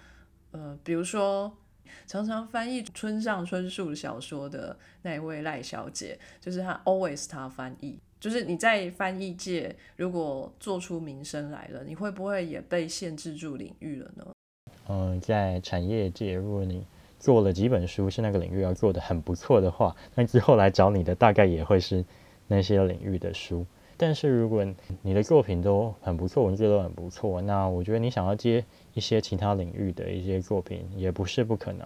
[SPEAKER 1] 呃，比如说常常翻译村上春树小说的那一位赖小姐，就是她 always 她翻译。就是你在翻译界如果做出名声来了，你会不会也被限制住领域了呢？
[SPEAKER 2] 嗯，在产业界，如果你做了几本书是那个领域要做的很不错的话，那之后来找你的大概也会是那些领域的书。但是如果你的作品都很不错，文字都很不错，那我觉得你想要接一些其他领域的一些作品也不是不可能。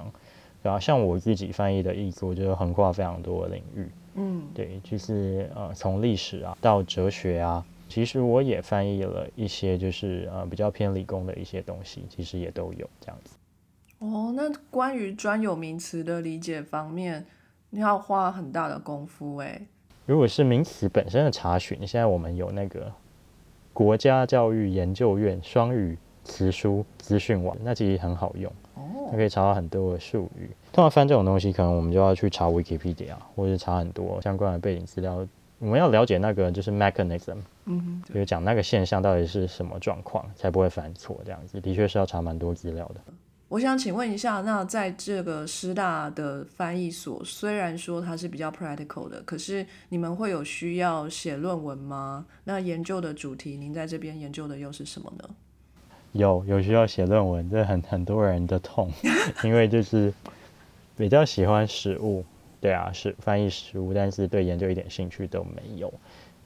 [SPEAKER 2] 然后像我自己翻译的译作，就横跨非常多的领域。嗯，对，就是呃从历史啊到哲学啊，其实我也翻译了一些就是呃比较偏理工的一些东西，其实也都有这样子。
[SPEAKER 1] 哦，那关于专有名词的理解方面，你要花很大的功夫哎。
[SPEAKER 2] 如果是名词本身的查询，现在我们有那个国家教育研究院双语词书资讯网，那其实很好用，它可以查到很多的术语。通常翻这种东西，可能我们就要去查 Wikipedia，或者是查很多相关的背景资料。我们要了解那个就是 mechanism，
[SPEAKER 1] 嗯
[SPEAKER 2] 就是讲那个现象到底是什么状况，才不会犯错。这样子的确是要查蛮多资料的。
[SPEAKER 1] 我想请问一下，那在这个师大的翻译所，虽然说它是比较 practical 的，可是你们会有需要写论文吗？那研究的主题，您在这边研究的又是什么呢？
[SPEAKER 2] 有有需要写论文，这很很多人的痛，因为就是比较喜欢食物，对啊，是翻译食物，但是对研究一点兴趣都没有。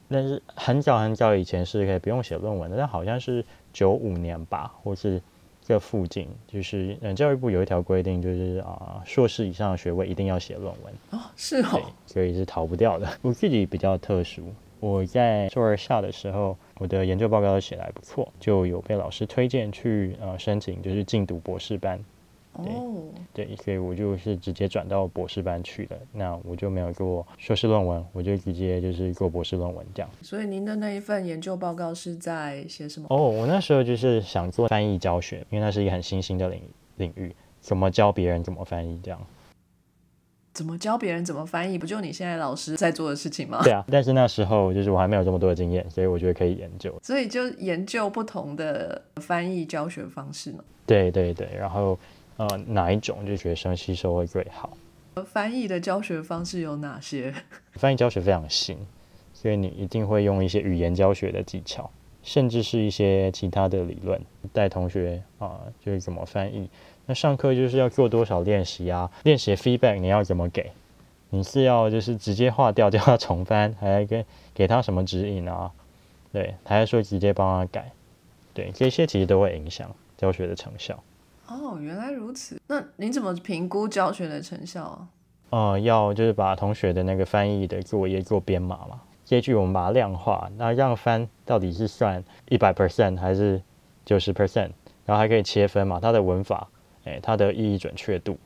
[SPEAKER 2] 但是很早很早以前是可以不用写论文的，但好像是九五年吧，或是这附近，就是嗯，教育部有一条规定，就是啊、硕士以上的学位一定要写论文。
[SPEAKER 1] 哦，是
[SPEAKER 2] 对
[SPEAKER 1] 哦，，
[SPEAKER 2] 所以是逃不掉的。我自己比较特殊，我在硕二下的时候，我的研究报告写得还不错，就有被老师推荐去呃申请，就是进读博士班。
[SPEAKER 1] 哦，
[SPEAKER 2] 对，所以我就是直接转到博士班去了。那我就没有做硕士论文，我就直接就是做博士论文这样。
[SPEAKER 1] 所以您的那一份研究报告是在写什么？
[SPEAKER 2] 哦，我那时候就是想做翻译教学，因为那是一个很新兴的领领域，怎么教别人怎么翻译这样。
[SPEAKER 1] 怎么教别人怎么翻译？不就你现在老师在做的事情吗？
[SPEAKER 2] 对啊，但是那时候就是我还没有这么多的经验，所以我觉得可以研究。
[SPEAKER 1] 所以就研究不同的翻译教学方式嘛。
[SPEAKER 2] 对对对，然后呃哪一种就学生吸收会最好？
[SPEAKER 1] 翻译的教学方式有哪些？
[SPEAKER 2] 翻译教学非常新，所以你一定会用一些语言教学的技巧，甚至是一些其他的理论带同学啊、就是怎么翻译。那上课就是要做多少练习啊？练习 feedback 你要怎么给？你是要就是直接划掉叫他重翻，还要给给他什么指引啊？对，还是说直接帮他改？对，这些其实都会影响教学的成效。
[SPEAKER 1] 哦，原来如此。那你怎么评估教学的成效啊？
[SPEAKER 2] 呃，要就是把同学的那个翻译的作业做编码嘛，这句我们把它量化，那让翻到底是算一百 percent 还是九十 percent，然后还可以切分嘛，它的文法，哎，它的意义准确度，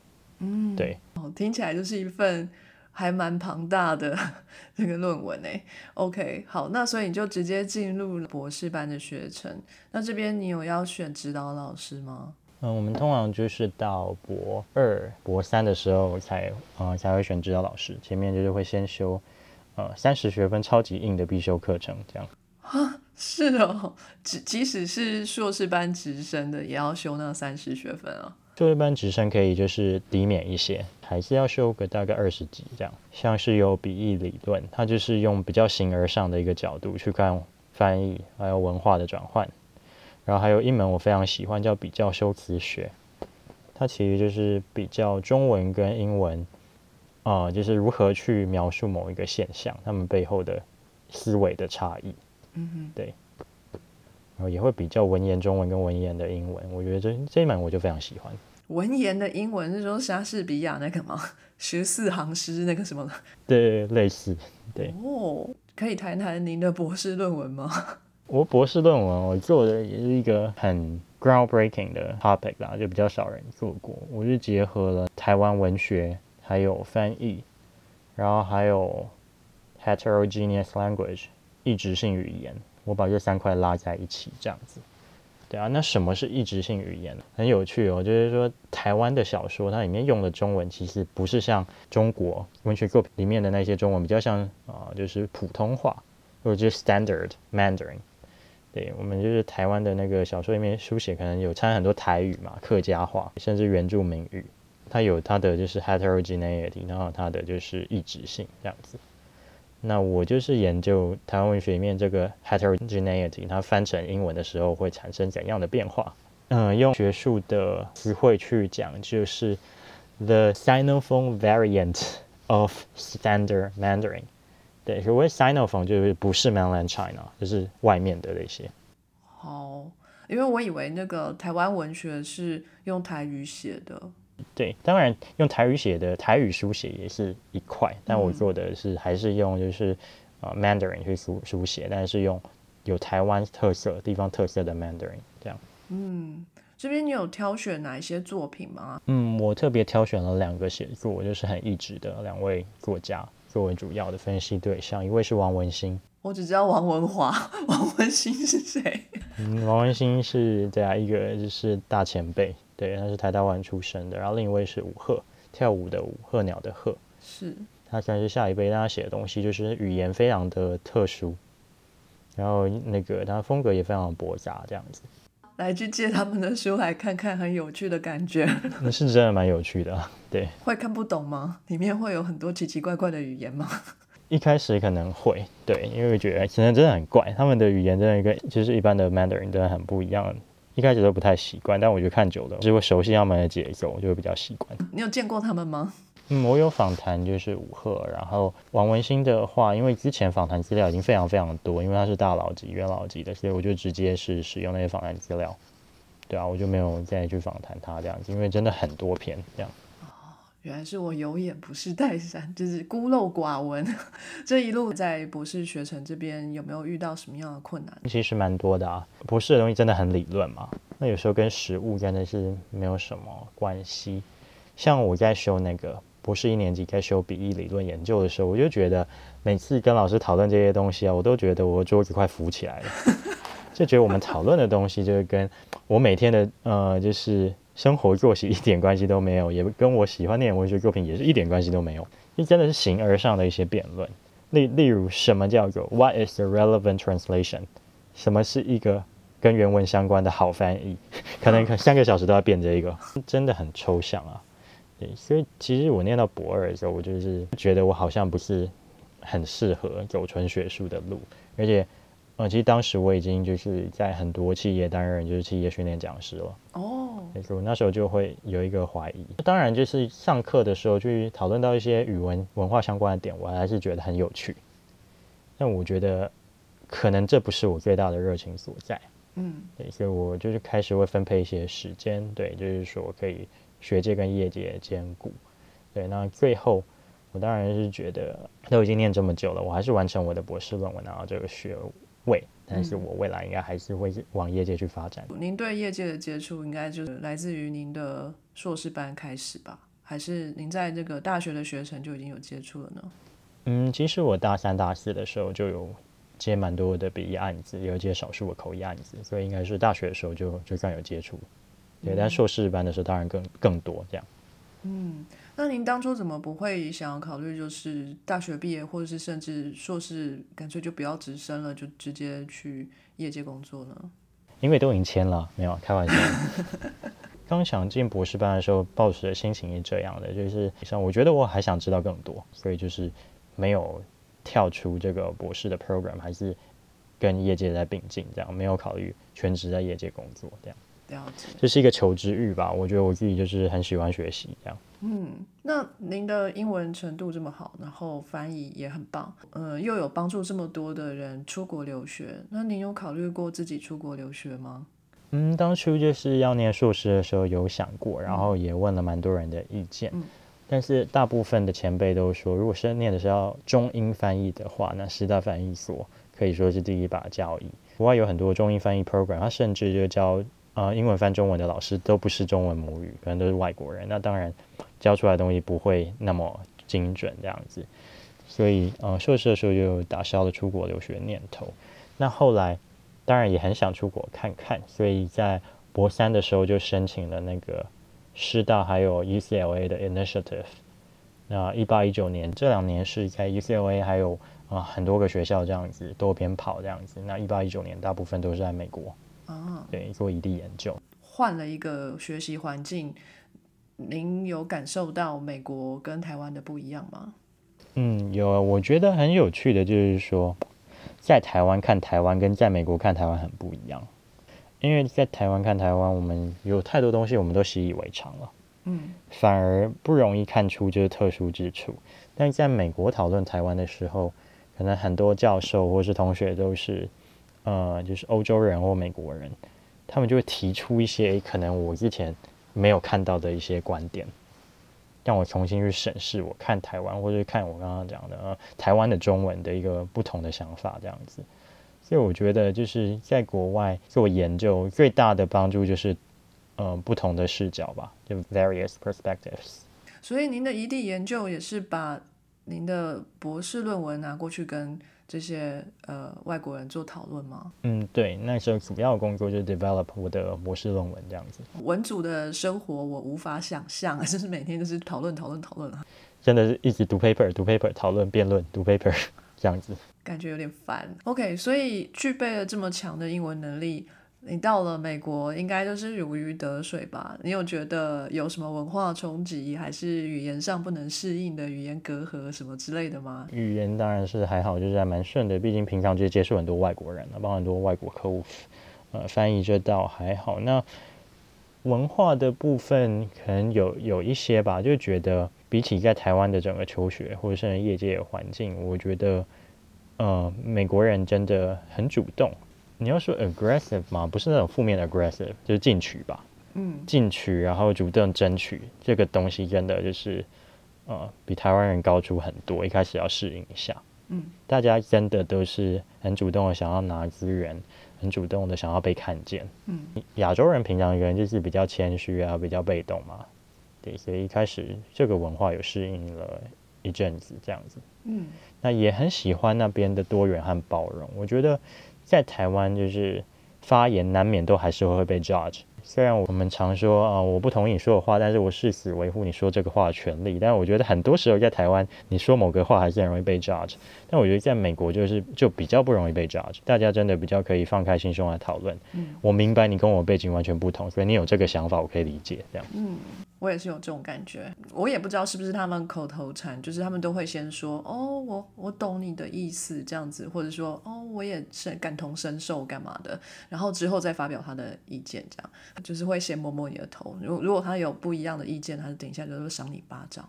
[SPEAKER 1] 嗯，
[SPEAKER 2] 对，
[SPEAKER 1] 哦，听起来就是一份还蛮庞大的 这个论文诶。OK，好，那所以你就直接进入了博士班的学程。那这边你有要选指导老师吗？
[SPEAKER 2] 嗯，我们通常就是到博二、博三的时候才，呃，才会选指导老师，前面就是会先修，呃，三十学分超级硬的必修课程，这样。
[SPEAKER 1] 啊是哦，即即使是硕士班直升的，也要修那三十学分啊。
[SPEAKER 2] 硕士班直升可以就是抵免一些，还是要修个大概二十几这样。像是有笔译理论，它就是用比较形而上的一个角度去看翻译，还有文化的转换。然后还有一门我非常喜欢叫比较修辞学，它其实就是比较中文跟英文，啊、就是如何去描述某一个现象，他们背后的思维的差异。
[SPEAKER 1] 嗯哼，
[SPEAKER 2] 对。然后也会比较文言中文跟文言的英文，我觉得这这一门我就非常喜欢。
[SPEAKER 1] 文言的英文是说莎士比亚那个吗？十四行诗那个什么的？
[SPEAKER 2] 对，类似。对
[SPEAKER 1] 哦，可以谈谈您的博士论文吗？
[SPEAKER 2] 我博士论文我做的也是一个很 groundbreaking 的 topic 啦，就比较少人做过。我是结合了台湾文学，还有翻译，然后还有 heterogeneous language 异质性语言，我把这三块拉在一起，这样子。对啊，那什么是异质性语言？很有趣哦，就是说台湾的小说，它里面用的中文其实不是像中国文学作品里面的那些中文，比较像啊、就是普通话或者就是 standard Mandarin。对我们就是台湾的那个小说里面书写，可能有掺很多台语嘛、客家话，甚至原住民语，它有它的就是 heterogeneity，然后它的就是异质性这样子。那我就是研究台湾文学里面这个 heterogeneity，它翻成英文的时候会产生怎样的变化？嗯、用学术的词汇去讲，就是 the Sinophone variant of standard Mandarin。对，所谓 Sinophone 就是不是 Mainland China，就是外面的那些。
[SPEAKER 1] 好，因为我以为那个台湾文学是用台语写的。
[SPEAKER 2] 对，当然用台语写的台语书写也是一块，但我
[SPEAKER 1] 嗯
[SPEAKER 2] 做的是还是用就是呃 Mandarin 去书书写，但是用有台湾特色、地方特色的 Mandarin 这样。
[SPEAKER 1] 嗯，这边你有挑选哪一些作品吗？
[SPEAKER 2] 嗯，我特别挑选了两个写作，就是很一致的两位作家，作为主要的分析对象，一位是王文兴。
[SPEAKER 1] 我只知道王文华，王文兴是谁？
[SPEAKER 2] 嗯，王文兴是对啊一个就是大前辈，对，他是台大湾出生的。然后另一位是武鹤，跳舞的舞，鹤鸟的鹤，
[SPEAKER 1] 是
[SPEAKER 2] 他算是下一辈，但他写的东西就是语言非常的特殊，然后那个他风格也非常的博杂，这样子。
[SPEAKER 1] 来去借他们的书来看看，很有趣的感觉。
[SPEAKER 2] 那是真的蛮有趣的，对。
[SPEAKER 1] 会看不懂吗？里面会有很多奇奇怪怪的语言吗？
[SPEAKER 2] 一开始可能会，对，因为觉得可能真的很怪，他们的语言真的跟就是一般的 Mandarin 真的很不一样。一开始都不太习惯，但我觉得看久了，就会熟悉他们的节奏，就会比较习惯。
[SPEAKER 1] 你有见过他们吗？
[SPEAKER 2] 嗯，我有访谈，就是武赫，然后王文兴的话，因为之前访谈资料已经非常非常多，因为他是大佬级、元老级的，所以我就直接是使用那些访谈资料。对啊，我就没有再去访谈他这样子，因为真的很多篇这样。
[SPEAKER 1] 哦，原来是我有眼不识泰山，就是孤陋寡闻。这一路在博士学程这边有没有遇到什么样的困难？
[SPEAKER 2] 其实蛮多的啊，博士的东西真的很理论嘛，那有时候跟实物真的是没有什么关系。像我在修那个博士一年级在修比例理论研究的时候，我就觉得每次跟老师讨论这些东西啊，我都觉得我桌子快浮起来了。就觉得我们讨论的东西，就是跟我每天的呃，就是生活作息一点关系都没有，也跟我喜欢念文学作品也是一点关系都没有。就真的是形而上的一些辩论。例例如，什么叫做 What is the relevant translation？什么是一个跟原文相关的好翻译？可能可三个小时都要辩这一个，真的很抽象啊。对，所以其实我念到博二的时候，我就是觉得我好像不是很适合走纯学术的路，而且。呃，其实当时我已经就是在很多企业担任就是企业训练讲师了。哦，没错，那时候就会有一个怀疑。当然，就是上课的时候去讨论到一些语文文化相关的点，我还是觉得很有趣。但我觉得可能这不是我最大的热情所在。嗯，对，所以我就是开始会分配一些时间，对，就是说可以学界跟业界兼顾。对，那最后我当然是觉得都已经念这么久了，我还是完成我的博士论文，拿到这个学位。但是我未来应该还是会往业界去发展。
[SPEAKER 1] 您对业界的接触应该就是来自于您的硕士班开始吧？还是您在这个大学的学程就已经有接触了呢？
[SPEAKER 2] 嗯，其实我大三、大四的时候就有接蛮多的笔译案子，有接少数的口译案子，所以应该是大学的时候就就算有接触。对，但硕士班的时候当然更更多这样。
[SPEAKER 1] 嗯。那您当初怎么不会想要考虑，就是大学毕业，或者是甚至硕士，干脆就不要直升了，就直接去业界工作呢？
[SPEAKER 2] 因为都已经签了，没有开玩笑。刚想进博士班的时候，抱持的心情是这样的，就是像我觉得我还想知道更多，所以就是没有跳出这个博士的 program，还是跟业界在并进，这样没有考虑全职在业界工作，这样。
[SPEAKER 1] 了解。
[SPEAKER 2] 这是一个求知欲吧？我觉得我自己就是很喜欢学习，这样。
[SPEAKER 1] 嗯，那您的英文程度这么好，然后翻译也很棒，呃，又有帮助这么多的人出国留学，那您有考虑过自己出国留学吗？
[SPEAKER 2] 嗯，当初就是要念硕士的时候有想过，然后也问了蛮多人的意见，但是大部分的前辈都说，如果是念的是要中英翻译的话，那师大翻译所可以说是第一把交椅。国外有很多中英翻译 program，它甚至就教呃英文翻中文的老师都不是中文母语，可能都是外国人，那当然。教出来的东西不会那么精准，这样子，所以呃，硕士的时候就打消了出国留学念头。那后来当然也很想出国看看，所以在博三的时候就申请了那个师大还有 UCLA 的 initiative。那一八一九年这两年是在 UCLA 还有啊很多个学校这样子多边跑这样子。那一八一九年大部分都是在美国啊，对，做异地研究，
[SPEAKER 1] 换了一个学习环境。您有感受到美国跟台湾的不一样吗？
[SPEAKER 2] 嗯，有啊。我觉得很有趣的就是说，在台湾看台湾跟在美国看台湾很不一样。因为在台湾看台湾，我们有太多东西我们都习以为常了，嗯，反而不容易看出就是特殊之处。但是在美国讨论台湾的时候，可能很多教授或是同学都是呃，就是欧洲人或美国人，他们就会提出一些可能我之前。没有看到的一些观点，让我重新去审视我看台湾，或者看我刚刚讲的台湾的中文的一个不同的想法，这样子。所以我觉得就是在国外做研究最大的帮助就是，呃，不同的视角吧，就 various perspectives。
[SPEAKER 1] 所以您的异地研究也是把您的博士论文拿过去跟这些呃外国人做讨论吗？
[SPEAKER 2] 嗯，对，那时候主要工作就是 develop 我的博士论文这样子。
[SPEAKER 1] 文组的生活我无法想象，就是每天就是讨论讨论讨论啊，
[SPEAKER 2] 真的是一直读 paper 读 paper 讨论辩论读 paper 这样子。
[SPEAKER 1] 感觉有点烦。OK，所以具备了这么强的英文能力，你到了美国应该就是如鱼得水吧？你有觉得有什么文化冲击，还是语言上不能适应的语言隔阂什么之类的吗？
[SPEAKER 2] 语言当然是还好，就是还蛮顺的，毕竟平常就接触很多外国人了，包括很多外国客户，呃，翻译这倒还好。那文化的部分可能有有一些吧，就觉得比起在台湾的整个求学或者是业界环境，我觉得。呃，美国人真的很主动。你要说 aggressive 吗？不是那种负面的 aggressive，就是进取吧。嗯，进取，然后主动争取这个东西，真的就是呃，比台湾人高出很多。一开始要适应一下。嗯，大家真的都是很主动的，想要拿资源，很主动的想要被看见。嗯，亚洲人平常人就是比较谦虚啊，比较被动嘛。对，所以一开始这个文化有适应了一阵子，这样子。嗯。那也很喜欢那边的多元和包容。我觉得在台湾就是发言难免都还是会被 judge。虽然我们常说啊，我不同意你说的话，但是我誓死维护你说这个话的权利。但是我觉得很多时候在台湾，你说某个话还是很容易被 judge。但我觉得在美国就是就比较不容易被 judge，大家真的比较可以放开心胸来讨论。嗯，我明白你跟我背景完全不同，所以你有这个想法，我可以理解。这样，
[SPEAKER 1] 嗯。我也是有这种感觉，我也不知道是不是他们口头禅，就是他们都会先说哦，我我懂你的意思这样子，或者说哦，我也是感同身受干嘛的，然后之后再发表他的意见，这样就是会先摸摸你的头，如如果他有不一样的意见，他就等一下就会赏你巴掌。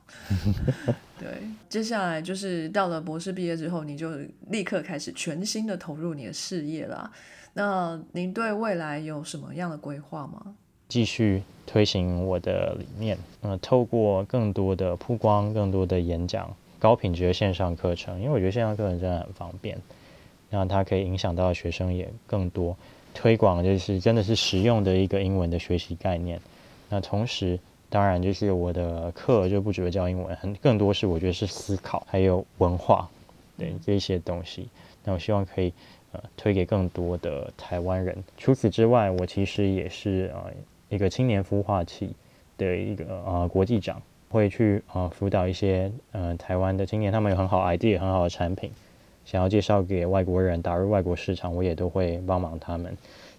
[SPEAKER 1] 对，接下来就是到了博士毕业之后，你就立刻开始全心的投入你的事业啦。那您对未来有什么样的规划吗？
[SPEAKER 2] 继续推行我的理念，呃，透过更多的曝光、更多的演讲、高品质的线上课程，因为我觉得线上课程真的很方便，然后它可以影响到学生也更多，推广就是真的是实用的一个英文的学习概念。那同时，当然就是我的课就不只会教英文，很更多是我觉得是思考还有文化，对这些东西。那我希望可以呃推给更多的台湾人。除此之外，我其实也是呃。一个青年孵化器的一个呃国际长会去呃辅导一些呃台湾的青年，他们有很好 idea 很好的产品，想要介绍给外国人打入外国市场，我也都会帮忙他们。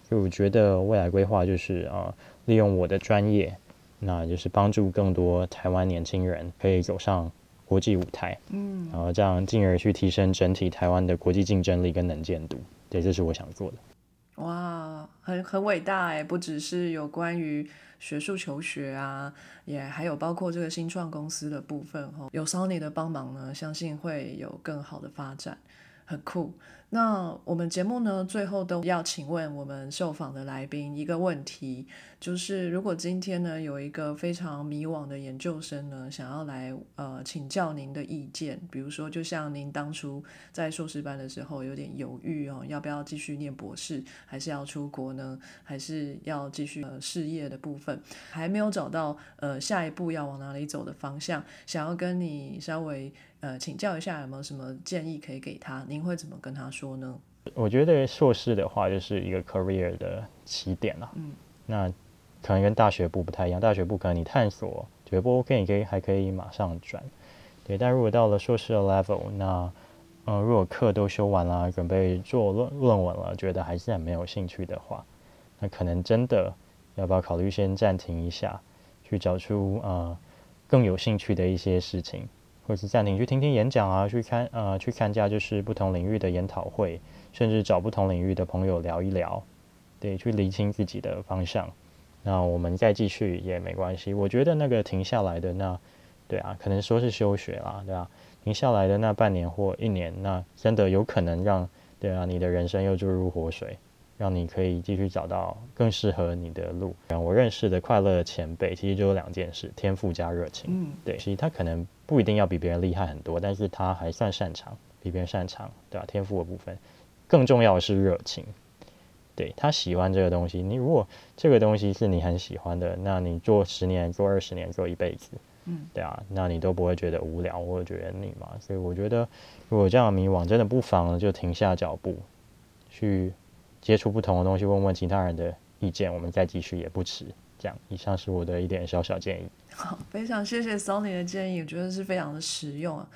[SPEAKER 2] 就我觉得未来规划就是啊，利用我的专业，那就是帮助更多台湾年轻人可以走上国际舞台，嗯，然后这样进而去提升整体台湾的国际竞争力跟能见度。对，这是我想做的。
[SPEAKER 1] 哇，很很伟大哎！不只是有关于学术求学啊，也还有包括这个新创公司的部分哦。有 Sony 的帮忙呢，相信会有更好的发展，很酷。那我们节目呢，最后都要请问我们受访的来宾一个问题，就是如果今天呢有一个非常迷惘的研究生呢，想要来呃请教您的意见，比如说就像您当初在硕士班的时候有点犹豫哦，要不要继续念博士，还是要出国呢，还是要继续呃事业的部分，还没有找到呃下一步要往哪里走的方向，想要跟你稍微。呃，请教一下有没有什么建议可以给他？您会怎么跟他说呢？
[SPEAKER 2] 我觉得硕士的话就是一个 career 的起点了。嗯，那可能跟大学部不太一样。大学部可能你探索觉得不 OK，你可以还可以马上转。对，但如果到了硕士的 level，那嗯，如果课都修完了，准备做论论文了，觉得还是很没有兴趣的话，那可能真的要不要考虑先暂停一下，去找出呃更有兴趣的一些事情。或是暂停去听听演讲啊，去看呃去参加就是不同领域的研讨会，甚至找不同领域的朋友聊一聊，对，去理清自己的方向。那我们再继续也没关系。我觉得那个停下来的那，对啊，可能说是休学啦，对吧？停下来的那半年或一年，那真的有可能让对啊你的人生又注入活水。让你可以继续找到更适合你的路。我认识的快乐前辈，其实就有两件事：天赋加热情。嗯，对，其实他可能不一定要比别人厉害很多，但是他还算擅长，比别人擅长，对吧？天赋的部分，更重要的是热情。对他喜欢这个东西，你如果这个东西是你很喜欢的，那你做十年、做二十年、做一辈子，嗯，对啊，那你都不会觉得无聊或者觉得腻嘛。所以我觉得，如果这样迷惘，真的不妨就停下脚步，去接触不同的东西，问问其他人的意见，我们再继续也不迟。这样，以上是我的一点小小建议。
[SPEAKER 1] 好，非常谢谢 Sony 的建议，我觉得是非常的实用啊。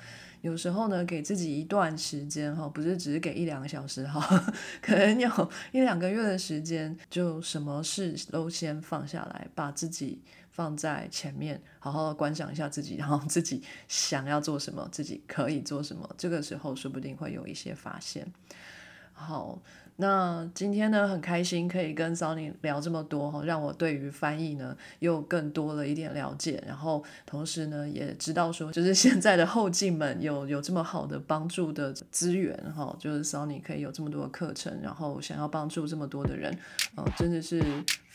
[SPEAKER 1] 有时候呢，给自己一段时间哈，不是只是给一两个小时哈，可能有一两个月的时间，就什么事都先放下来，把自己放在前面，好好的观赏一下自己，然后自己想要做什么，自己可以做什么，这个时候说不定会有一些发现。好。那今天呢，很开心可以跟 Sony 聊这么多哈，让我对于翻译呢又更多了一点了解，然后同时呢也知道说，就是现在的后进们有有这么好的帮助的资源哈，就是 Sony 可以有这么多课程，然后想要帮助这么多的人，呃，真的是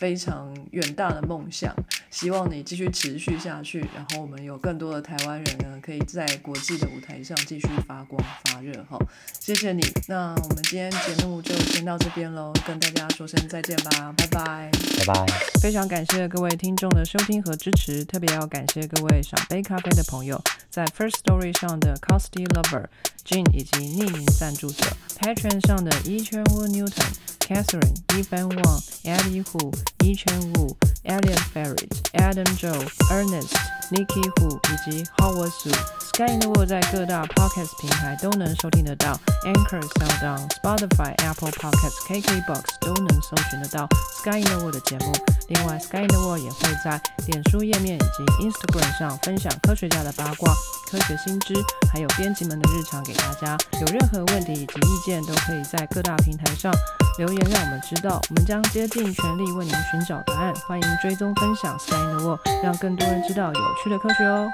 [SPEAKER 1] 非常远大的梦想，希望你继续持续下去，然后我们有更多的台湾人呢，可以在国际的舞台上继续发光发热哈，谢谢你。那我们今天节目就。先到这边喽，跟大家说声再见吧，拜拜，
[SPEAKER 2] 拜拜。
[SPEAKER 1] 非常感谢各位听众的收听和支持，特别要感谢各位赏杯咖啡的朋友，在 First Story 上的 Costy Lover、Jean 以及匿名赞助者，Patron 上的 E 圈 Wu Newton、Catherine、Evan Wang、Eddie Hu、E 圈 Wu、Elliot Ferret、Adam Joe、Ernest、Nikki Hu 以及 Howard Su。Sky in the World 在各大 Podcast 平台都能收听得到，Anchor、s o u n d o w n、Spotify、Apple Podcasts、KKBox 都能搜寻得到 Sky in the World 的节目。另外，Sky in the World 也会在脸书页面以及 Instagram 上分享科学家的八卦、科学新知，还有编辑们的日常给大家。有任何问题以及意见，都可以在各大平台上留言让我们知道。我们将竭尽全力为您寻找答案。欢迎追踪分享 Sky in the World，让更多人知道有趣的科学哦。